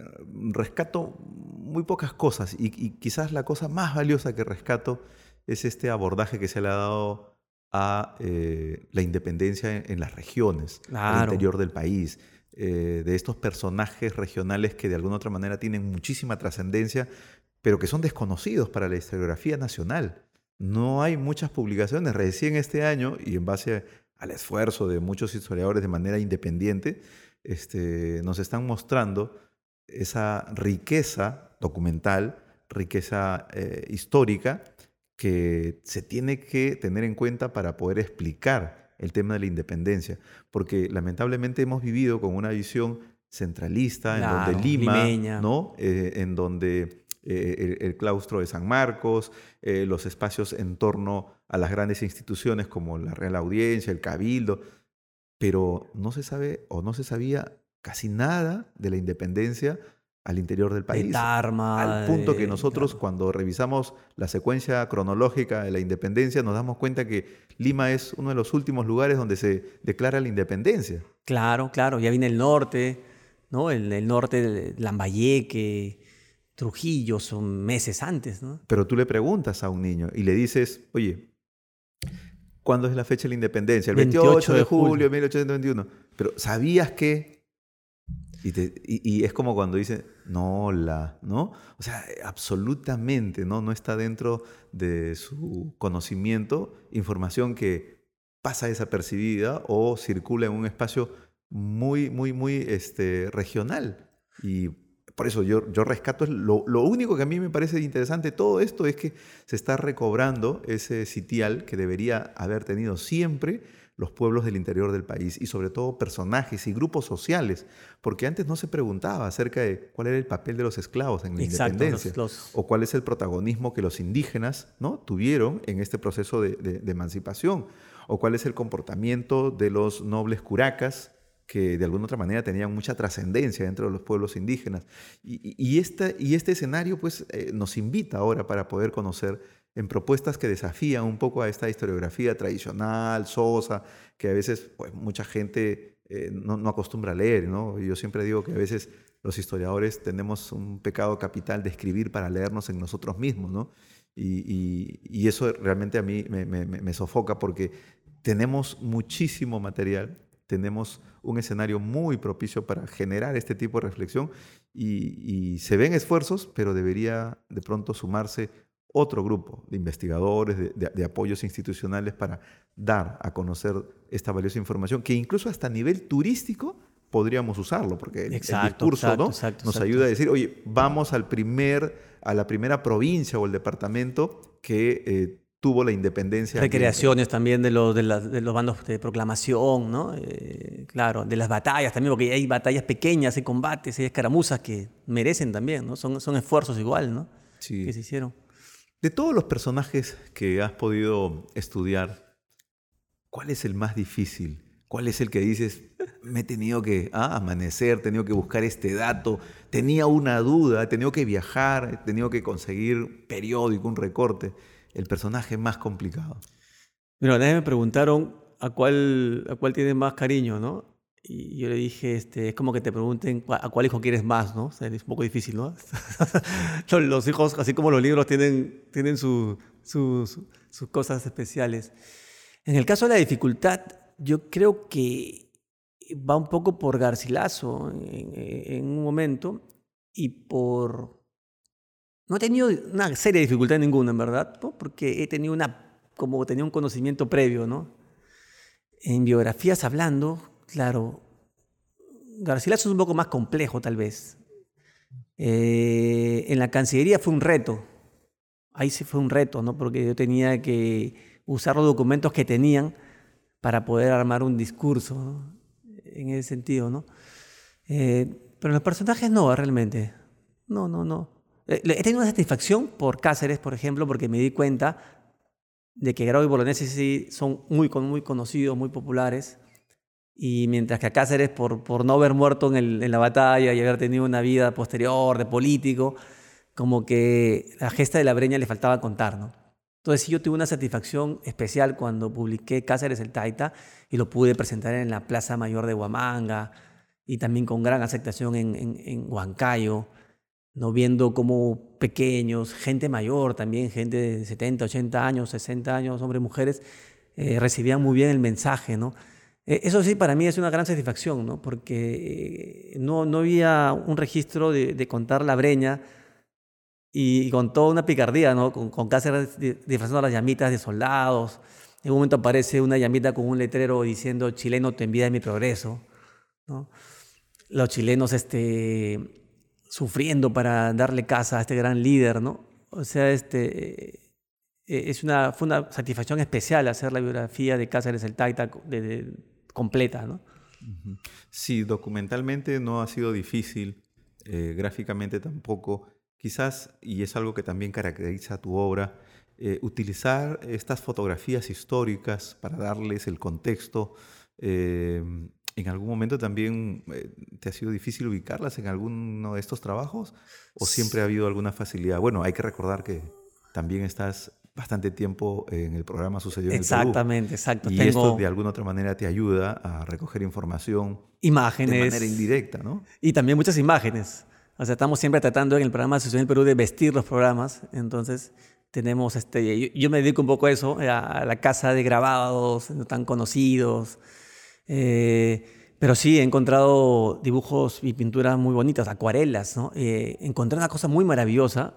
rescato muy pocas cosas y, quizás la cosa más valiosa que rescato es este abordaje que se le ha dado a eh, la independencia en, las regiones, al interior del país, eh, de estos personajes regionales que de alguna otra manera tienen muchísima trascendencia, pero que son desconocidos para la historiografía nacional. No hay muchas publicaciones. Recién este año, y en base al esfuerzo de muchos historiadores de manera independiente, este, nos están mostrando esa riqueza documental, riqueza eh, histórica que se tiene que tener en cuenta para poder explicar el tema de la independencia, porque lamentablemente hemos vivido con una visión centralista, en donde Lima, ¿no? Eh, en donde eh, el, claustro de San Marcos, eh, los espacios en torno a las grandes instituciones como la Real Audiencia, el Cabildo, pero no se sabe o no se sabía casi nada de la independencia al interior del país. al punto que nosotros cuando revisamos la secuencia cronológica de la independencia nos damos cuenta que Lima es uno de los últimos lugares donde se declara la independencia. Claro, claro, ya viene el norte, ¿no? El, el norte de Lambayeque, Trujillo son meses antes, ¿no? Pero tú le preguntas a un niño y le dices, oye, ¿cuándo es la fecha de la independencia? El 28, de, julio de 1821. Pero ¿sabías que? Y, es como cuando dice, no, la, ¿no? O sea, absolutamente, ¿no? No está dentro de su conocimiento información que pasa desapercibida o circula en un espacio muy, muy, muy este, regional. Y por eso yo, yo rescato, lo, lo, único que a mí me parece interesante de todo esto es que se está recobrando ese sitial que debería haber tenido siempre los pueblos del interior del país y sobre todo personajes y grupos sociales, porque antes no se preguntaba acerca de cuál era el papel de los esclavos en la independencia o cuál es el protagonismo que los indígenas ¿no? tuvieron en este proceso de, de emancipación o cuál es el comportamiento de los nobles curacas que de alguna otra manera tenían mucha trascendencia dentro de los pueblos indígenas. Y, y, y este escenario pues, eh, nos invita ahora para poder conocer en propuestas que desafían un poco a esta historiografía tradicional, sosa, que a veces pues, mucha gente eh, no, acostumbra a leer. ¿no? Yo siempre digo que a veces los historiadores tenemos un pecado capital de escribir para leernos en nosotros mismos. ¿no? Y, eso realmente a mí me sofoca porque tenemos muchísimo material tenemos un escenario muy propicio para generar este tipo de reflexión y, se ven esfuerzos, pero debería de pronto sumarse otro grupo de investigadores, de, apoyos institucionales para dar a conocer esta valiosa información, que incluso hasta a nivel turístico podríamos usarlo, porque el, discurso ¿no? nos ayuda a decir, oye, vamos al primer, a la primera provincia o el departamento que eh, tuvo la independencia. Recreaciones también de los, de, los bandos de proclamación, ¿no? Eh, claro, de las batallas también, porque hay batallas pequeñas, hay combates, hay escaramuzas que merecen también, ¿no? Son, son esfuerzos igual, ¿no? Sí. Que se hicieron. De todos los personajes que has podido estudiar, ¿cuál es el más difícil? ¿Cuál es el que dices, me he tenido que ah, amanecer, he tenido que buscar este dato, tenía una duda, he tenido que viajar, he tenido que conseguir periódico, un recorte? El personaje más complicado? Mira, nadie me preguntaron a cuál, a cuál tienes más cariño, ¿no? Y yo le dije, este, es como que te pregunten a cuál hijo quieres más, ¿no? O sea, es un poco difícil, ¿no? [laughs] los hijos, así como los libros, tienen, tienen sus cosas especiales. En el caso de la dificultad, yo creo que va un poco por Garcilaso en, en un momento y por no he tenido una seria dificultad ninguna, en verdad, ¿no? porque he tenido una, como tenía un conocimiento previo, ¿no? En biografías hablando, claro, Garcilaso es un poco más complejo, tal vez. Eh, en la Cancillería fue un reto. Ahí sí fue un reto, ¿no? Porque yo tenía que usar los documentos que tenían para poder armar un discurso, en ese sentido, ¿no? Eh, pero los personajes no, realmente. No, no, no. Eh, he tenido una satisfacción por Cáceres, por ejemplo, porque me di cuenta de que Grau y Bolognesi sí son muy, muy conocidos, muy populares. Y mientras que a Cáceres, por, por no haber muerto en, en, la batalla y haber tenido una vida posterior de político, como que la gesta de la breña le faltaba contar, ¿no? Entonces sí yo tuve una satisfacción especial cuando publiqué Cáceres el Taita y lo pude presentar en la Plaza Mayor de Huamanga y también con gran aceptación en, en, en Huancayo. ¿No? viendo como pequeños, gente mayor también, gente de 70, 80 años, 60 años, hombres, mujeres, eh, recibían muy bien el mensaje. ¿no? Eh, eso sí, para mí es una gran satisfacción, ¿no? porque eh, no, no había un registro de, contar la breña y, con toda una picardía, ¿no? con, con Cáceres disfrazando las llamitas de soldados. En un momento aparece una llamita con un letrero diciendo chileno te envía mi progreso. ¿no? Los chilenos este, sufriendo para darle casa a este gran líder, ¿no? O sea, este, eh, es una, fue una satisfacción especial hacer la biografía de Cáceres el Taita de, completa, ¿no? Sí, documentalmente no ha sido difícil, eh, gráficamente tampoco. Quizás, y es algo que también caracteriza tu obra, eh, utilizar estas fotografías históricas para darles el contexto ¿En algún momento también eh, te ha sido difícil ubicarlas en alguno de estos trabajos? ¿O siempre ha habido alguna facilidad? Bueno, hay que recordar que también estás bastante tiempo en el programa Sucedió en Exactamente, exacto. Y esto de alguna otra manera te ayuda a recoger información. Imágenes. De manera indirecta, ¿no? Y también muchas imágenes. O sea, estamos siempre tratando en el programa Sucedió en el Perú de vestir los programas. Entonces, tenemos este. Yo, me dedico un poco a eso, a la casa de grabados no tan conocidos eh, pero sí, he encontrado dibujos y pinturas muy bonitas, acuarelas. ¿no? Eh, encontré una cosa muy maravillosa,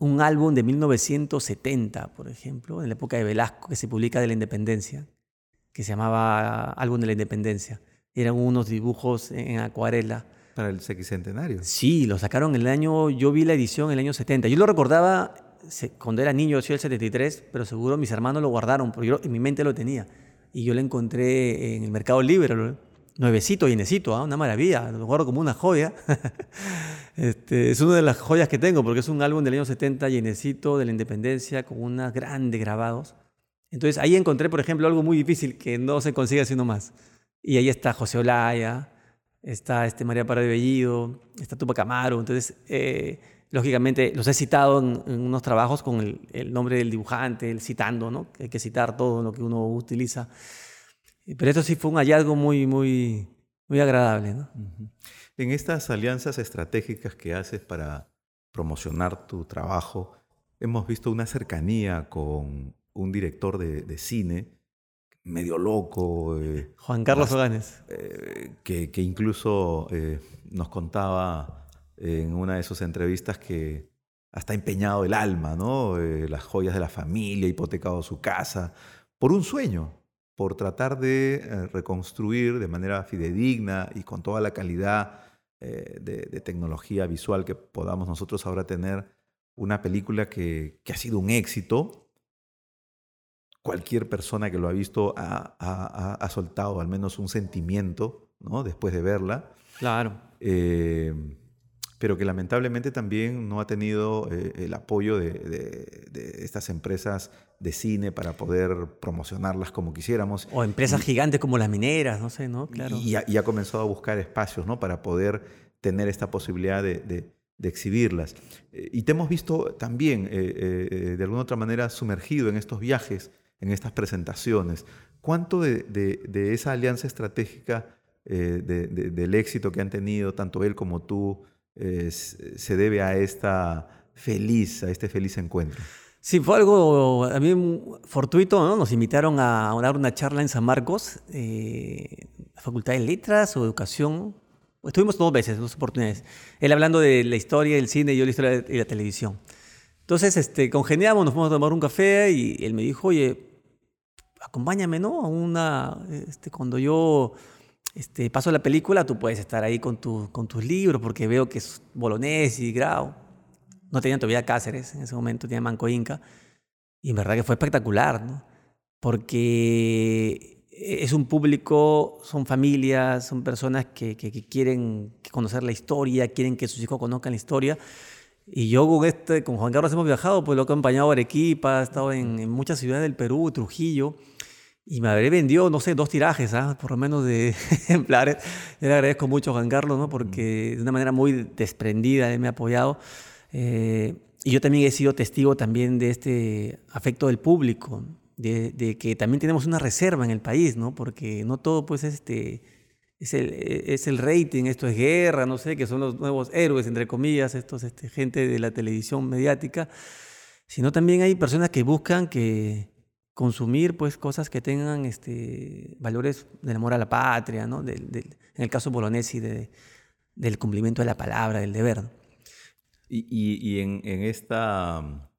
un álbum de 1970, por ejemplo, en la época de Velasco, que se publica de la Independencia, que se llamaba Álbum de la Independencia. Eran unos dibujos en acuarela. Para el sexentenario. Sí, lo sacaron el año, yo vi la edición en el año 70. Yo lo recordaba cuando era niño, yo soy el 73, pero seguro mis hermanos lo guardaron, porque yo en mi mente lo tenía y yo la encontré en el Mercado Libre, nuevecito, llenecito, ¿ah? una maravilla, lo guardo como una joya. [laughs] este, es una de las joyas que tengo porque es un álbum del año 70 llenecito de la independencia con unos grandes grabados. Entonces ahí encontré, por ejemplo, algo muy difícil que no se consigue haciendo más. Y ahí está José Olaya, está este María Parra de Bellido, está Tupac Amaro. Entonces, eh, lógicamente los he citado en, unos trabajos con el, nombre del dibujante, el citando, ¿no? Hay que citar todo lo que uno utiliza. Pero esto sí fue un hallazgo muy, muy, muy agradable, ¿no? En estas alianzas estratégicas que haces para promocionar tu trabajo, hemos visto una cercanía con un director de, cine medio loco. Juan Carlos Oganes. que, que, incluso nos contaba en una de sus entrevistas que hasta empeñado el alma, ¿no? las joyas de la familia, hipotecado su casa, por un sueño, por tratar de reconstruir de manera fidedigna y con toda la calidad de, de, tecnología visual que podamos nosotros ahora tener una película que, que ha sido un éxito. Cualquier persona que lo ha visto ha, ha, soltado al menos un sentimiento ¿no? después de verla. Claro. Eh, pero que lamentablemente también no ha tenido eh, el apoyo de, de, estas empresas de cine para poder promocionarlas como quisiéramos. O empresas gigantes como las mineras, no sé, ¿no? Claro. Y, ha, y ha comenzado a buscar espacios, ¿no? Para poder tener esta posibilidad de, de exhibirlas. Eh, y te hemos visto también, eh, eh, de alguna otra manera, sumergido en estos viajes, en estas presentaciones. ¿Cuánto de, esa alianza estratégica, del éxito que han tenido tanto él como tú, se debe a esta feliz, a este feliz encuentro? Sí, fue algo a mí fortuito, ¿no? Nos invitaron a dar una charla en San Marcos, la Facultad de Letras o Educación, Estuvimos dos veces, dos oportunidades. Él hablando de la historia del cine y yo la historia de la televisión. Entonces, este, congeniamos, nos fuimos a tomar un café y él me dijo, oye, acompáñame, ¿no? A una, este, cuando yo este, paso la película, tú puedes estar ahí con, tu, con tus libros, porque veo que es Bolognesi Grau. No tenían todavía Cáceres en ese momento, tenían Manco Inca. Y en verdad que fue espectacular, ¿no? Porque es un público, son familias, son personas que, quieren conocer la historia, quieren que sus hijos conozcan la historia. Y yo con, este, con Juan Carlos hemos viajado, pues lo he acompañado a Arequipa, he estado en, muchas ciudades del Perú, Trujillo, y me habré vendido, no sé, dos tirajes, ¿ah? por lo menos de [laughs] ejemplares. le agradezco mucho a Juan Carlos, ¿no? porque de una manera muy desprendida él me ha apoyado. Eh, y yo también he sido testigo también de este afecto del público de, que también tenemos una reserva en el país, ¿no? Porque no todo, pues, este, es, el, es el rating, esto es guerra, no sé, que son los nuevos héroes, entre comillas, estos, este, gente de la televisión mediática, sino también hay personas que buscan que consumir, pues, cosas que tengan este, valores del amor a la patria, ¿no? en el caso Bolognesi, de, del cumplimiento de la palabra, del deber. Y, y, en, en esta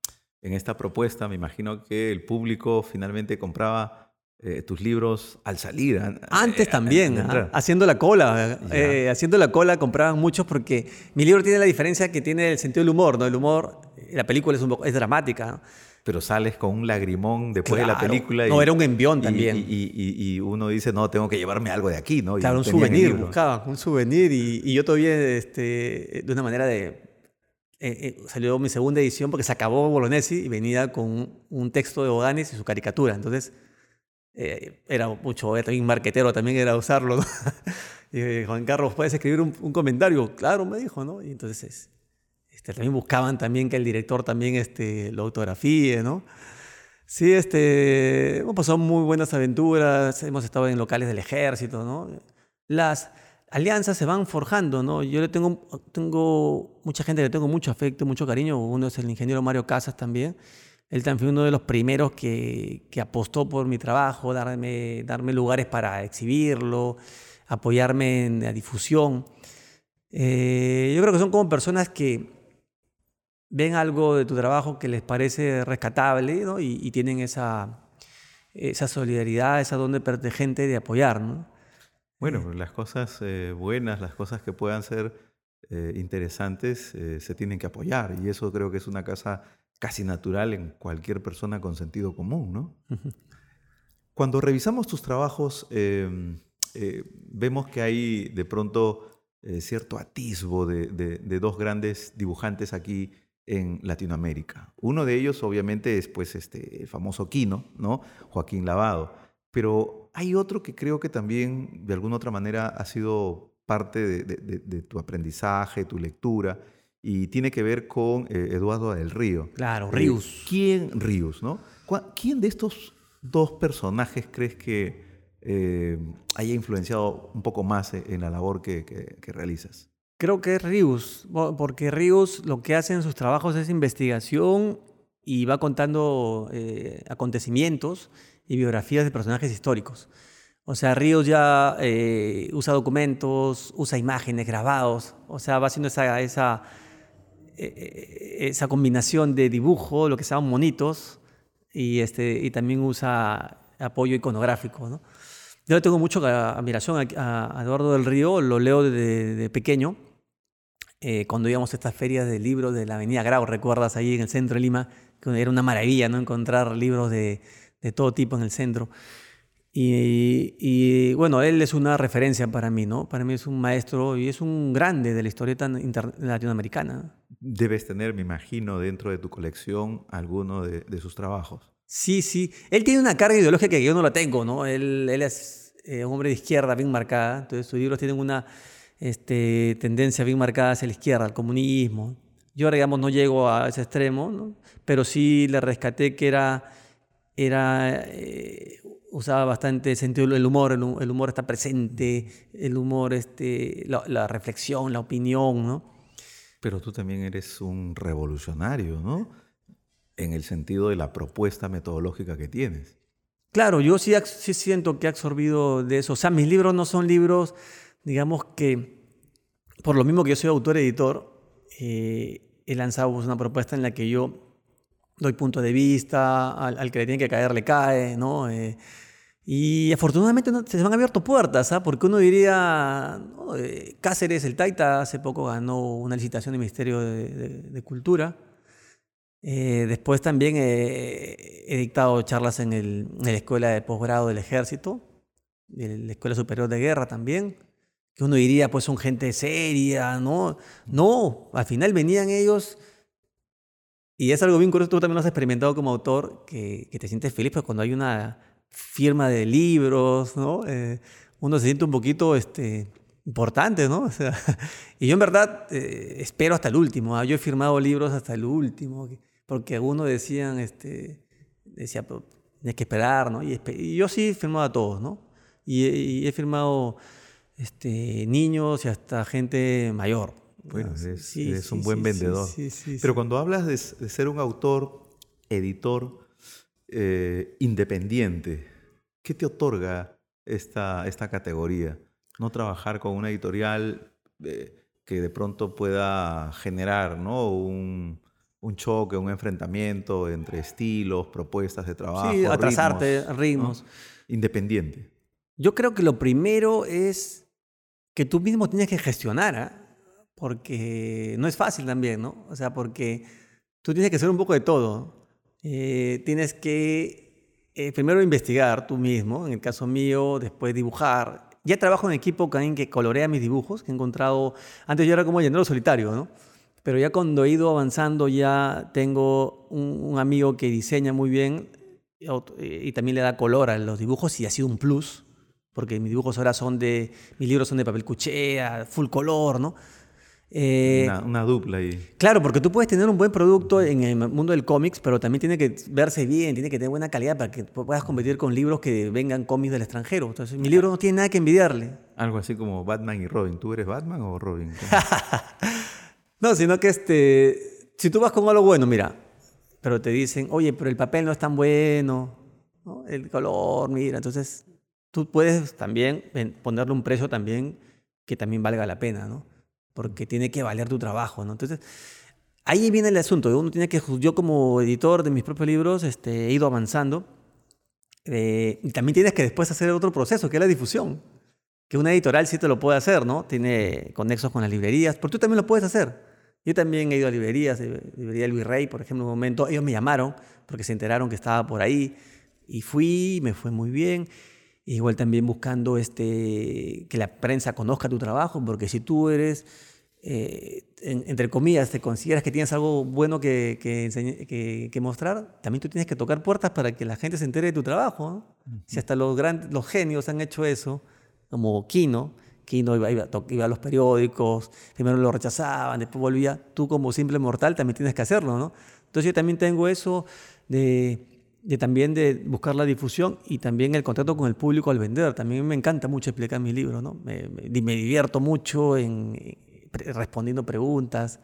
en esta propuesta, me imagino que el público finalmente compraba eh, tus libros al salir. Antes eh, también, ¿ah? haciendo la cola. Eh, haciendo la cola compraban muchos porque mi libro tiene la diferencia que tiene el sentido del humor, ¿no? El humor, la película es, un es dramática. Pero sales con un lagrimón después de la película. no, era un envión también. Y, uno dice, no, tengo que llevarme algo de aquí, ¿no? claro, un souvenir, buscaba, un souvenir. Y, yo todavía, este, de una manera de eh, eh, salió mi segunda edición porque se acabó Bolognesi y venía con un texto de Oganes y su caricatura. Entonces, eh, era mucho, era también marquetero, también era usarlo. [laughs] y Juan Carlos, ¿puedes escribir un, comentario? Claro, me dijo, ¿no? Y entonces, también buscaban también que el director también este, lo autografíe, ¿no? Sí, este, hemos pasado muy buenas aventuras, hemos estado en locales del ejército, ¿no? Las, alianzas se van forjando, ¿no? Yo le tengo, tengo mucha gente le tengo mucho afecto, mucho cariño. Uno es el ingeniero Mario Casas también. Él también fue uno de los primeros que, que apostó por mi trabajo, darme, darme lugares para exhibirlo, apoyarme en la difusión. Eh, yo creo que son como personas que ven algo de tu trabajo que les parece rescatable ¿no? y, y, tienen esa, esa solidaridad, esa don de gente de apoyar. ¿no? Bueno, las cosas eh, buenas, las cosas que puedan ser eh, interesantes, eh, se tienen que apoyar. Y eso creo que es una casa casi natural en cualquier persona con sentido común, ¿no? Cuando revisamos tus trabajos, em, vemos que hay de pronto cierto atisbo de, de, dos grandes dibujantes aquí en Latinoamérica. Uno de ellos, obviamente, es pues, este, el famoso Quino, ¿no? Joaquín Lavado. Pero hay otro que creo que también de alguna otra manera ha sido parte de, tu aprendizaje, tu lectura, y tiene que ver con eh, Eduardo del Río. Claro, eh, Ríos. ¿Quién, Ríos, no? ¿Quién de estos dos personajes crees que eh, haya influenciado un poco más en la labor que, que realizas? Creo que es Ríos, porque Ríos lo que hace en sus trabajos es investigación y va contando eh, acontecimientos y biografías de personajes históricos. O sea, Ríos ya eh, usa documentos, usa imágenes, grabados, o sea, va haciendo esa, esa, eh, esa combinación de dibujo, lo que se llaman monitos, y, este, y también usa apoyo iconográfico. ¿no? Yo tengo mucho admiración a, Eduardo del Río, lo leo desde pequeño, eh, cuando íbamos a estas ferias de libros de la Avenida Grau, recuerdas ahí en el centro de Lima, que era una maravilla ¿no? encontrar libros de, de todo tipo en el centro. Y, bueno, él es una referencia para mí, ¿no? Para mí es un maestro y es un grande de la historieta latinoamericana. Debes tener, me imagino, dentro de tu colección alguno de, sus trabajos. Sí, sí. Él tiene una carga ideológica que yo no la tengo, ¿no? Él, él es eh, un hombre de izquierda bien marcada, entonces sus libros tienen una este, tendencia bien marcada hacia la izquierda, al comunismo. Yo, digamos, no llego a ese extremo, ¿no? pero sí le rescaté que era, era eh, usaba bastante sentido del humor, el, humor está presente, el humor, este, la, reflexión, la opinión, ¿no? Pero tú también eres un revolucionario, ¿no? En el sentido de la propuesta metodológica que tienes. Claro, yo sí, sí siento que he absorbido de eso. O sea, mis libros no son libros, digamos que, por lo mismo que yo soy autor-editor, eh, he lanzado una propuesta en la que yo doy punto de vista, al, que le tiene que caer le cae, ¿no? Eh, y afortunadamente se han abierto puertas, ¿ah? porque uno diría, eh, Cáceres, el Taita, hace poco ganó una licitación del Ministerio de, Cultura. Después también he dictado charlas en, el, en la Escuela de Posgrado del Ejército, en la Escuela Superior de Guerra también, que uno diría, pues son gente seria, ¿no? No, al final venían ellos y es algo bien curioso, tú también lo has experimentado como autor, que, te sientes feliz pues, cuando hay una firma de libros, ¿no? Eh, uno se siente un poquito este, importante, ¿no? [laughs] Y yo en verdad eh, espero hasta el último. ¿ah? Yo he firmado libros hasta el último, porque algunos decían, este, decía, tienes que esperar, ¿no? Y, yo sí he firmado a todos, ¿no? Y, he firmado este, niños y hasta gente mayor. Bueno, es, un buen vendedor. Pero cuando hablas de, ser un autor, editor eh, independiente, ¿qué te otorga esta, esta categoría? No trabajar con una editorial eh, que de pronto pueda generar ¿no? un, choque, un enfrentamiento entre estilos, propuestas de trabajo. Sí, atrasarte, ritmos. ritmos. Independiente. Yo creo que lo primero es que tú mismo tienes que gestionar. ¿ah? porque no es fácil también, ¿no? O sea, porque tú tienes que hacer un poco de todo. Eh, tienes que eh, primero investigar tú mismo, en el caso mío, después dibujar. Ya trabajo en equipo también que colorea mis dibujos, que he encontrado, antes yo era como llenero solitario, ¿no? Pero ya cuando he ido avanzando ya tengo un, amigo que diseña muy bien eh, y también le da color a los dibujos y ha sido un plus, porque mis dibujos ahora son de, mis libros son de papel cuchea, full color, ¿no? Eh, una, dupla ahí. Claro, porque tú puedes tener un buen producto en el mundo del cómics, pero también tiene que verse bien, tiene que tener buena calidad para que puedas competir con libros que vengan cómics del extranjero. Entonces, mi libro no tiene nada que envidiarle. Algo así como Batman y Robin. ¿Tú eres Batman o Robin? [laughs] no, sino que este, si tú vas con algo bueno, mira, pero te dicen, oye, pero el papel no es tan bueno, el color, mira, entonces tú puedes también ponerle un precio también que también valga la pena, ¿no? porque tiene que valer tu trabajo, ¿no? Entonces, ahí viene el asunto. Uno tiene que, yo como editor de mis propios libros, este, he ido avanzando. Eh, y también tienes que después hacer otro proceso, que es la difusión. Que una editorial sí te lo puede hacer, ¿no? Tiene conexos con las librerías, pero tú también lo puedes hacer. Yo también he ido a librerías, eh, librería del Virrey, por ejemplo, en un momento, ellos me llamaron porque se enteraron que estaba por ahí y fui, me fue muy bien. Igual también buscando este, que la prensa conozca tu trabajo, porque si tú eres eh, entre comillas, te consideras que tienes algo bueno que, que, mostrar, también tú tienes que tocar puertas para que la gente se entere de tu trabajo. Si hasta los, grandes, los genios han hecho eso, como Kino, Kino iba, iba, iba, a los periódicos, primero lo rechazaban, después volvía, tú como simple mortal también tienes que hacerlo, ¿no? Entonces yo también tengo eso de, de también de buscar la difusión y también el contacto con el público al vender. También me encanta mucho explicar mis libros, ¿no? Me, me, me divierto mucho en respondiendo preguntas.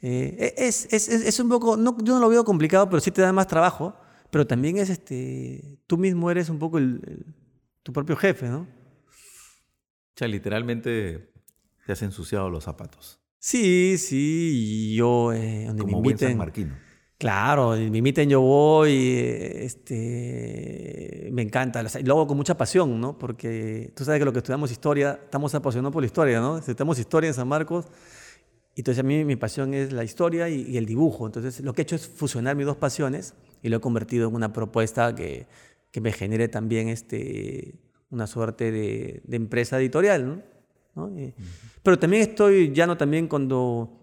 Eh, e, es, es, es, un poco, no, yo no lo veo complicado, pero sí te da más trabajo, pero también es este, tú mismo eres un poco el, tu propio jefe, ¿no? O sea, literalmente te has ensuciado los zapatos. Sí, sí, yo... Eh, donde Como me inviten, buen Marquino. Claro, me inviten yo voy, este, me encanta, lo hago con mucha pasión, ¿no? Porque tú sabes que lo que estudiamos historia, estamos apasionados por la historia, ¿no? Estudiamos historia en San Marcos, entonces a mí mi pasión es la historia y, el dibujo, entonces lo que he hecho es fusionar mis dos pasiones y lo he convertido en una propuesta que, que me genere también este, una suerte de, de empresa editorial, ¿no? Pero también estoy llano también cuando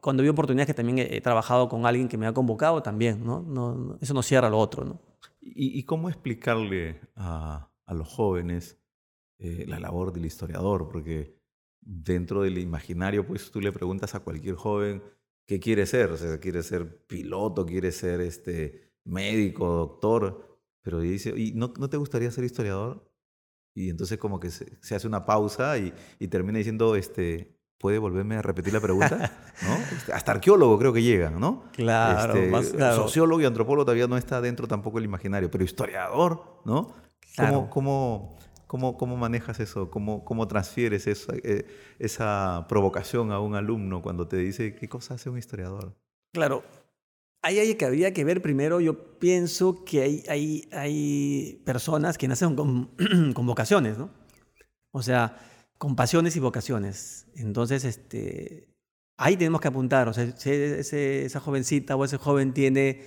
cuando vi oportunidades que también he, trabajado con alguien que me ha convocado también, ¿no? no eso no cierra lo otro, ¿no? ¿Y, cómo explicarle a, a los jóvenes eh, la labor del historiador? Porque dentro del imaginario, pues tú le preguntas a cualquier joven qué quiere ser, o sea, quiere ser piloto, quiere ser este médico, doctor, pero dice, ¿y no, no te gustaría ser historiador? Y entonces como que se, se hace una pausa y, y termina diciendo, este, ¿Puede volverme a repetir la pregunta? [laughs] ¿No? Hasta arqueólogo creo que llegan, ¿no? Claro, este, más Sociólogo y antropólogo todavía no está dentro tampoco el imaginario, pero historiador, ¿no? Claro. ¿Cómo, cómo, cómo, manejas eso? ¿Cómo, cómo transfieres esa, eh, esa provocación a un alumno cuando te dice qué cosa hace un historiador? Claro. Ahí hay que habría que ver primero, yo pienso que hay, hay, hay personas que nacen con, [clears throat] con vocaciones, ¿no? O sea, con pasiones y vocaciones. Entonces, este, ahí tenemos que apuntar. O sea, si esa jovencita o ese joven tiene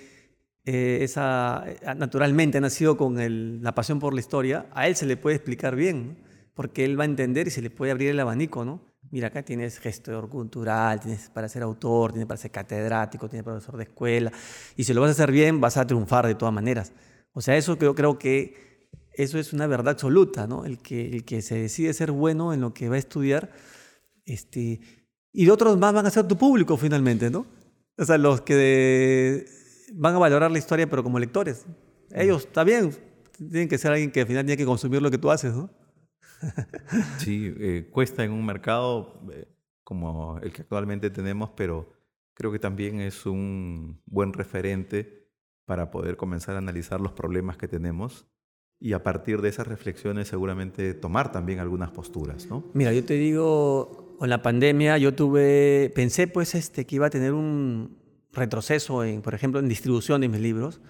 eh, esa, eh, naturalmente ha nacido con la pasión por la historia, a él se le puede explicar bien, porque él va a entender y se le puede abrir el abanico, ¿no? Mira, acá tienes gestor cultural, tienes para ser autor, tienes para ser catedrático, tienes profesor de escuela, y si lo vas a hacer bien, vas a triunfar de todas maneras. O sea, eso creo, creo que eso es una verdad absoluta, ¿no? El que, el que se decide ser bueno en lo que va a estudiar, este, y otros más van a ser tu público finalmente, ¿no? O sea, los que van a valorar la historia, pero como lectores. Ellos también tienen que ser alguien que al final tiene que consumir lo que tú haces, ¿no? [laughs] Sí, eh, cuesta en un mercado eh, como el que actualmente tenemos, pero creo que también es un buen referente para poder comenzar a analizar los problemas que tenemos y a partir de esas reflexiones seguramente tomar también algunas posturas, ¿no? Mira, yo te digo, con la pandemia yo tuve, pensé pues este, que iba a tener un retroceso, en, por ejemplo, en distribución de mis libros,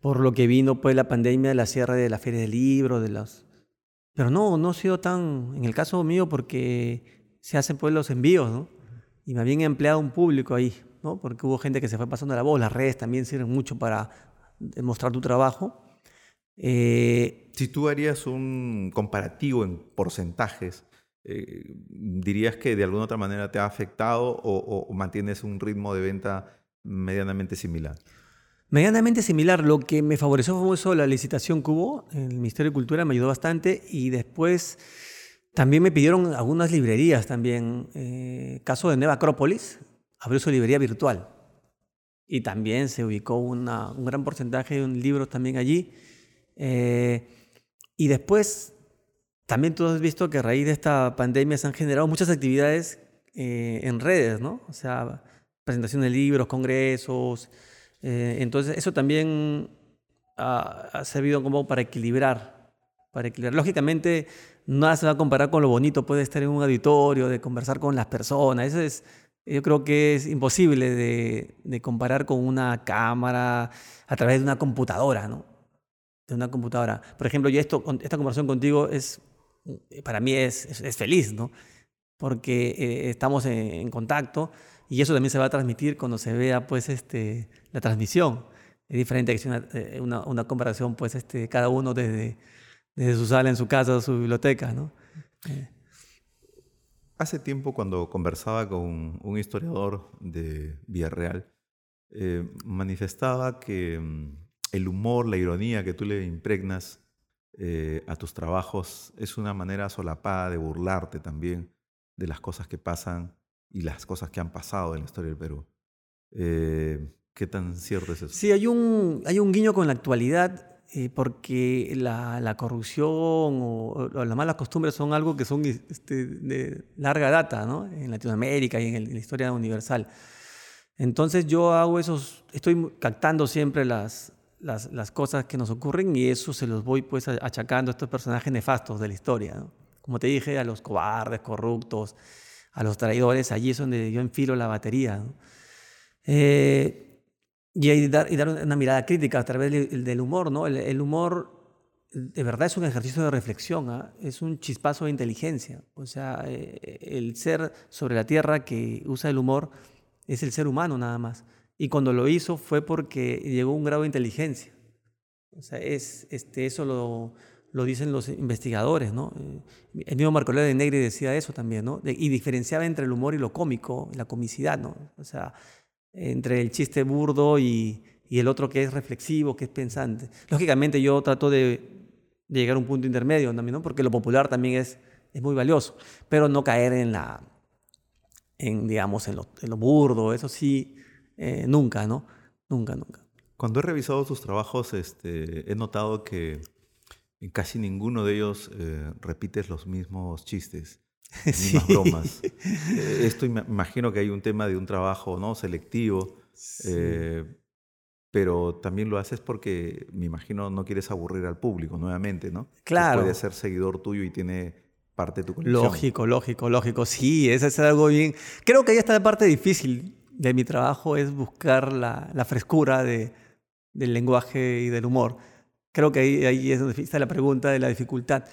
por lo que vino pues la pandemia, la cierre de la feria del libro, de los... Pero no, no ha sido tan, en el caso mío, porque se hacen pues los envíos, ¿no? Y me habían empleado un público ahí, ¿no? Porque hubo gente que se fue pasando la voz, las redes también sirven mucho para demostrar tu trabajo. Eh, si tú harías un comparativo en porcentajes, eh, ¿dirías que de alguna otra manera te ha afectado o, mantienes un ritmo de venta medianamente similar? Medianamente similar. Lo que me favoreció fue eso, la licitación que hubo. El Ministerio de Cultura me ayudó bastante y después también me pidieron algunas librerías también. Eh, caso de Nueva Acrópolis, abrió su librería virtual. Y también se ubicó un gran porcentaje de libros también allí. Eh, y después, también tú has visto que a raíz de esta pandemia se han generado muchas actividades eh, en redes, ¿no? O sea, presentación de libros, congresos. Eh, entonces, eso también ha, servido como para equilibrar, para equilibrar. Lógicamente, nada se va a comparar con lo bonito, puede estar en un auditorio, de conversar con las personas. Eso es, yo creo que es imposible de, de comparar con una cámara a través de una computadora, ¿no? De una computadora. Por ejemplo, yo esto, esta conversación contigo es, para mí es, es, feliz, ¿no? Porque eh, estamos en, contacto y eso también se va a transmitir cuando se vea, pues, este, la transmisión. Es diferente que una, eh, una, una comparación, pues, este, cada uno desde, desde su sala, en su casa, su biblioteca, ¿no? Eh. Hace tiempo cuando conversaba con un historiador de Villarreal, manifestaba que mm, el humor, la ironía que tú le impregnas eh, a tus trabajos es una manera solapada de burlarte también de las cosas que pasan y las cosas que han pasado en la historia del Perú. Eh, ¿Qué tan cierto es eso? Sí, hay un, hay un guiño con la actualidad eh, porque la, corrupción o, las malas costumbres son algo que son este, de larga data ¿no? en Latinoamérica y en, en, la historia universal. Entonces yo hago esos, estoy captando siempre las, las, las, cosas que nos ocurren y eso se los voy pues achacando a estos personajes nefastos de la historia. Como te dije, a los cobardes, corruptos, a los traidores, allí es donde yo enfilo la batería. Eh, y, dar, y dar una mirada crítica a través del, humor. ¿no? El, humor de verdad es un ejercicio de reflexión, ¿ah? es un chispazo de inteligencia. O sea, eh, el ser sobre la tierra que usa el humor es el ser humano nada más. Y cuando lo hizo fue porque llegó a un grado de inteligencia. O sea, es, este, eso lo, lo dicen los investigadores, ¿no? El mismo Marco Aurelio de Negri decía eso también, ¿no? y diferenciaba entre el humor y lo cómico, la comicidad, ¿no? O sea, entre el chiste burdo y, y el otro que es reflexivo, que es pensante. Lógicamente yo trato de, llegar a un punto intermedio ¿no? Porque lo popular también es, es muy valioso, pero no caer en la, en, digamos, en lo, en lo burdo, eso sí, eh, nunca, ¿no? Nunca, nunca. Cuando he revisado tus trabajos, este, he notado que en casi ninguno de ellos eh, repites los mismos chistes, [laughs] las mismas bromas. Eh, esto imagino que hay un tema de un trabajo ¿no? selectivo, pero también lo haces porque me imagino no quieres aburrir al público nuevamente, ¿no? Claro. Que puede ser seguidor tuyo y tiene parte de tu colección. Lógico, lógico, lógico. Sí, eso es algo bien. Creo que ahí está la parte difícil de mi trabajo es buscar la, frescura de, del lenguaje y del humor. Creo que ahí, ahí, es donde está la pregunta de la dificultad,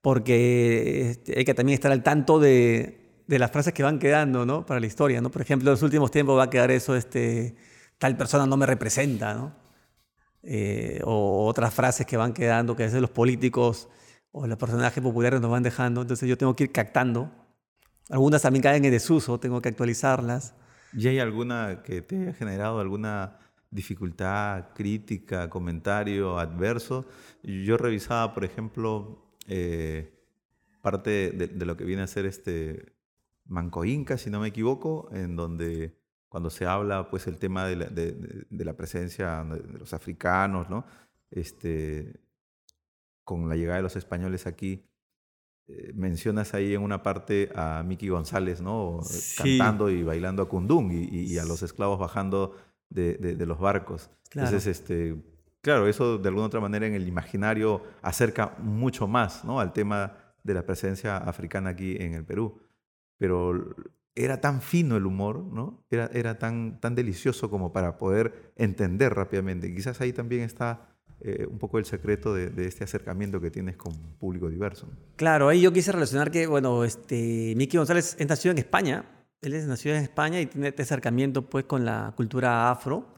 porque este, hay que también estar al tanto de, de, las frases que van quedando ¿no? para la historia. ¿no? Por ejemplo, en los últimos tiempos va a quedar eso, este, tal persona no me representa, ¿no? Eh, o otras frases que van quedando, que a veces los políticos o los personajes populares nos van dejando, entonces yo tengo que ir captando. Algunas también caen en desuso, tengo que actualizarlas. ¿Y hay alguna que te haya generado alguna dificultad, crítica, comentario adverso? Yo revisaba, por ejemplo, eh, parte de, lo que viene a ser este Manco Inca, si no me equivoco, en donde cuando se habla, pues, el tema de la, de la presencia de los africanos, ¿no? Este, con la llegada de los españoles aquí, eh, mencionas ahí en una parte a Miki González, ¿no? Cantando y bailando a Kundung y, a los esclavos bajando de, los barcos. Entonces, este, claro, eso de alguna otra manera en el imaginario acerca mucho más, ¿no? Al tema de la presencia africana aquí en el Perú. Pero era tan fino el humor, ¿no? Era, era tan, tan delicioso como para poder entender rápidamente. Quizás ahí también está eh, un poco el secreto de, este acercamiento que tienes con público diverso. Claro, ahí yo quise relacionar que, bueno, este, Miki González es nacido en España, él es nacido en España y tiene este acercamiento pues con la cultura afro.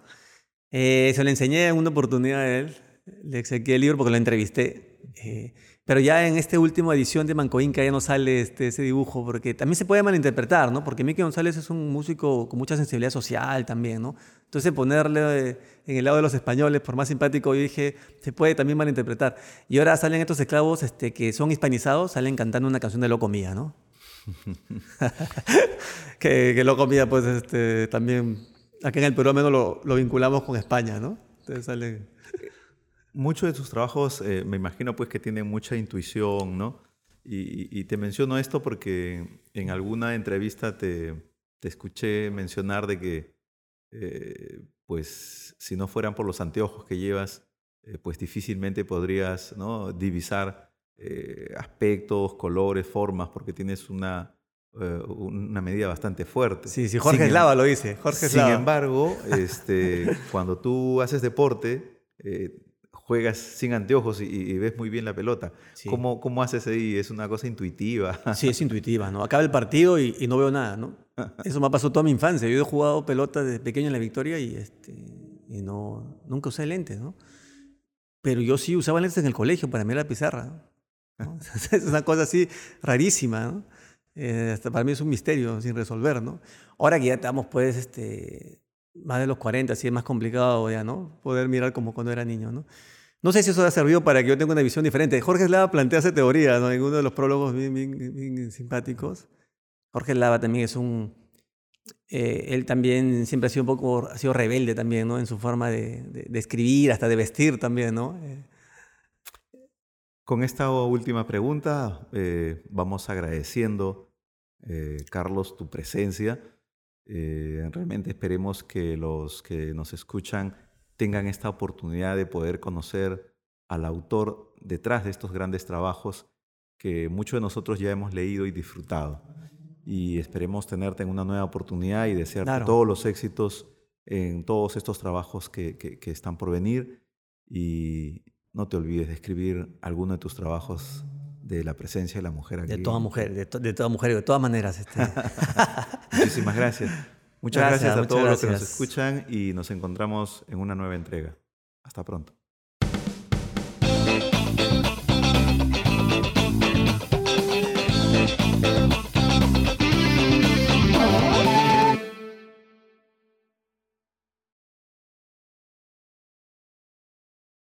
Eh, se lo enseñé en una oportunidad a él, le exequé el libro porque lo entrevisté. Eh, pero ya en esta última edición de Manco Inca ya no sale este, ese dibujo, porque también se puede malinterpretar, ¿no? Porque Miki González es un músico con mucha sensibilidad social también, ¿no? Entonces ponerle en el lado de los españoles, por más simpático, yo dije, se puede también malinterpretar. Y ahora salen estos esclavos este, que son hispanizados, salen cantando una canción de Loco Mía, ¿no? [laughs] que, que, Loco Mía, pues este, también, aquí en el Perú menos lo, lo vinculamos con España, ¿no? Entonces salen... Muchos de tus trabajos eh, me imagino pues que tienen mucha intuición, ¿no? Y, te menciono esto porque en alguna entrevista te, te escuché mencionar de que eh, pues si no fueran por los anteojos que llevas, eh, pues difícilmente podrías ¿no? divisar aspectos, colores, formas, porque tienes una, una medida bastante fuerte. Sí, sí, Jorge Eslava lo dice. Jorge Sin embargo, este, cuando tú haces deporte, juegas sin anteojos y, ves muy bien la pelota. ¿Cómo, ¿Cómo, haces ahí? ¿Es una cosa intuitiva? [laughs] Sí, es intuitiva, ¿no? Acaba el partido y, no veo nada, ¿no? [laughs] Eso me ha pasado toda mi infancia. Yo he jugado pelota desde pequeño en la Victoria y, este, y no, nunca usé lentes, ¿no? Pero yo sí usaba lentes en el colegio para mirar la pizarra. [laughs] es una cosa así rarísima, ¿no? Eh, hasta para mí es un misterio sin resolver, ¿no? Ahora que ya estamos, pues, este, más de los 40, así es más complicado ya, ¿no? Poder mirar como cuando era niño, ¿no? No sé si eso ha servido para que yo tenga una visión diferente. Jorge Slava plantea esa teoría, ¿no? En uno de los prólogos bien, simpáticos. Jorge Slava también es un, eh, él también siempre ha sido un poco, ha sido rebelde también, ¿no? En su forma de, escribir, hasta de vestir también, ¿no? Eh, Con esta última pregunta eh, vamos agradeciendo, Carlos, tu presencia. realmente esperemos que los que nos escuchan tengan esta oportunidad de poder conocer al autor detrás de estos grandes trabajos que muchos de nosotros ya hemos leído y disfrutado y esperemos tenerte en una nueva oportunidad y desearte todos los éxitos en todos estos trabajos que, que, están por venir y no te olvides de escribir alguno de tus trabajos de la presencia de la mujer aquí. De toda mujer, de, de toda mujer, de todas maneras. Este. [laughs] Muchísimas gracias. Muchas gracias, a todos los que nos escuchan y nos encontramos en una nueva entrega. Hasta pronto.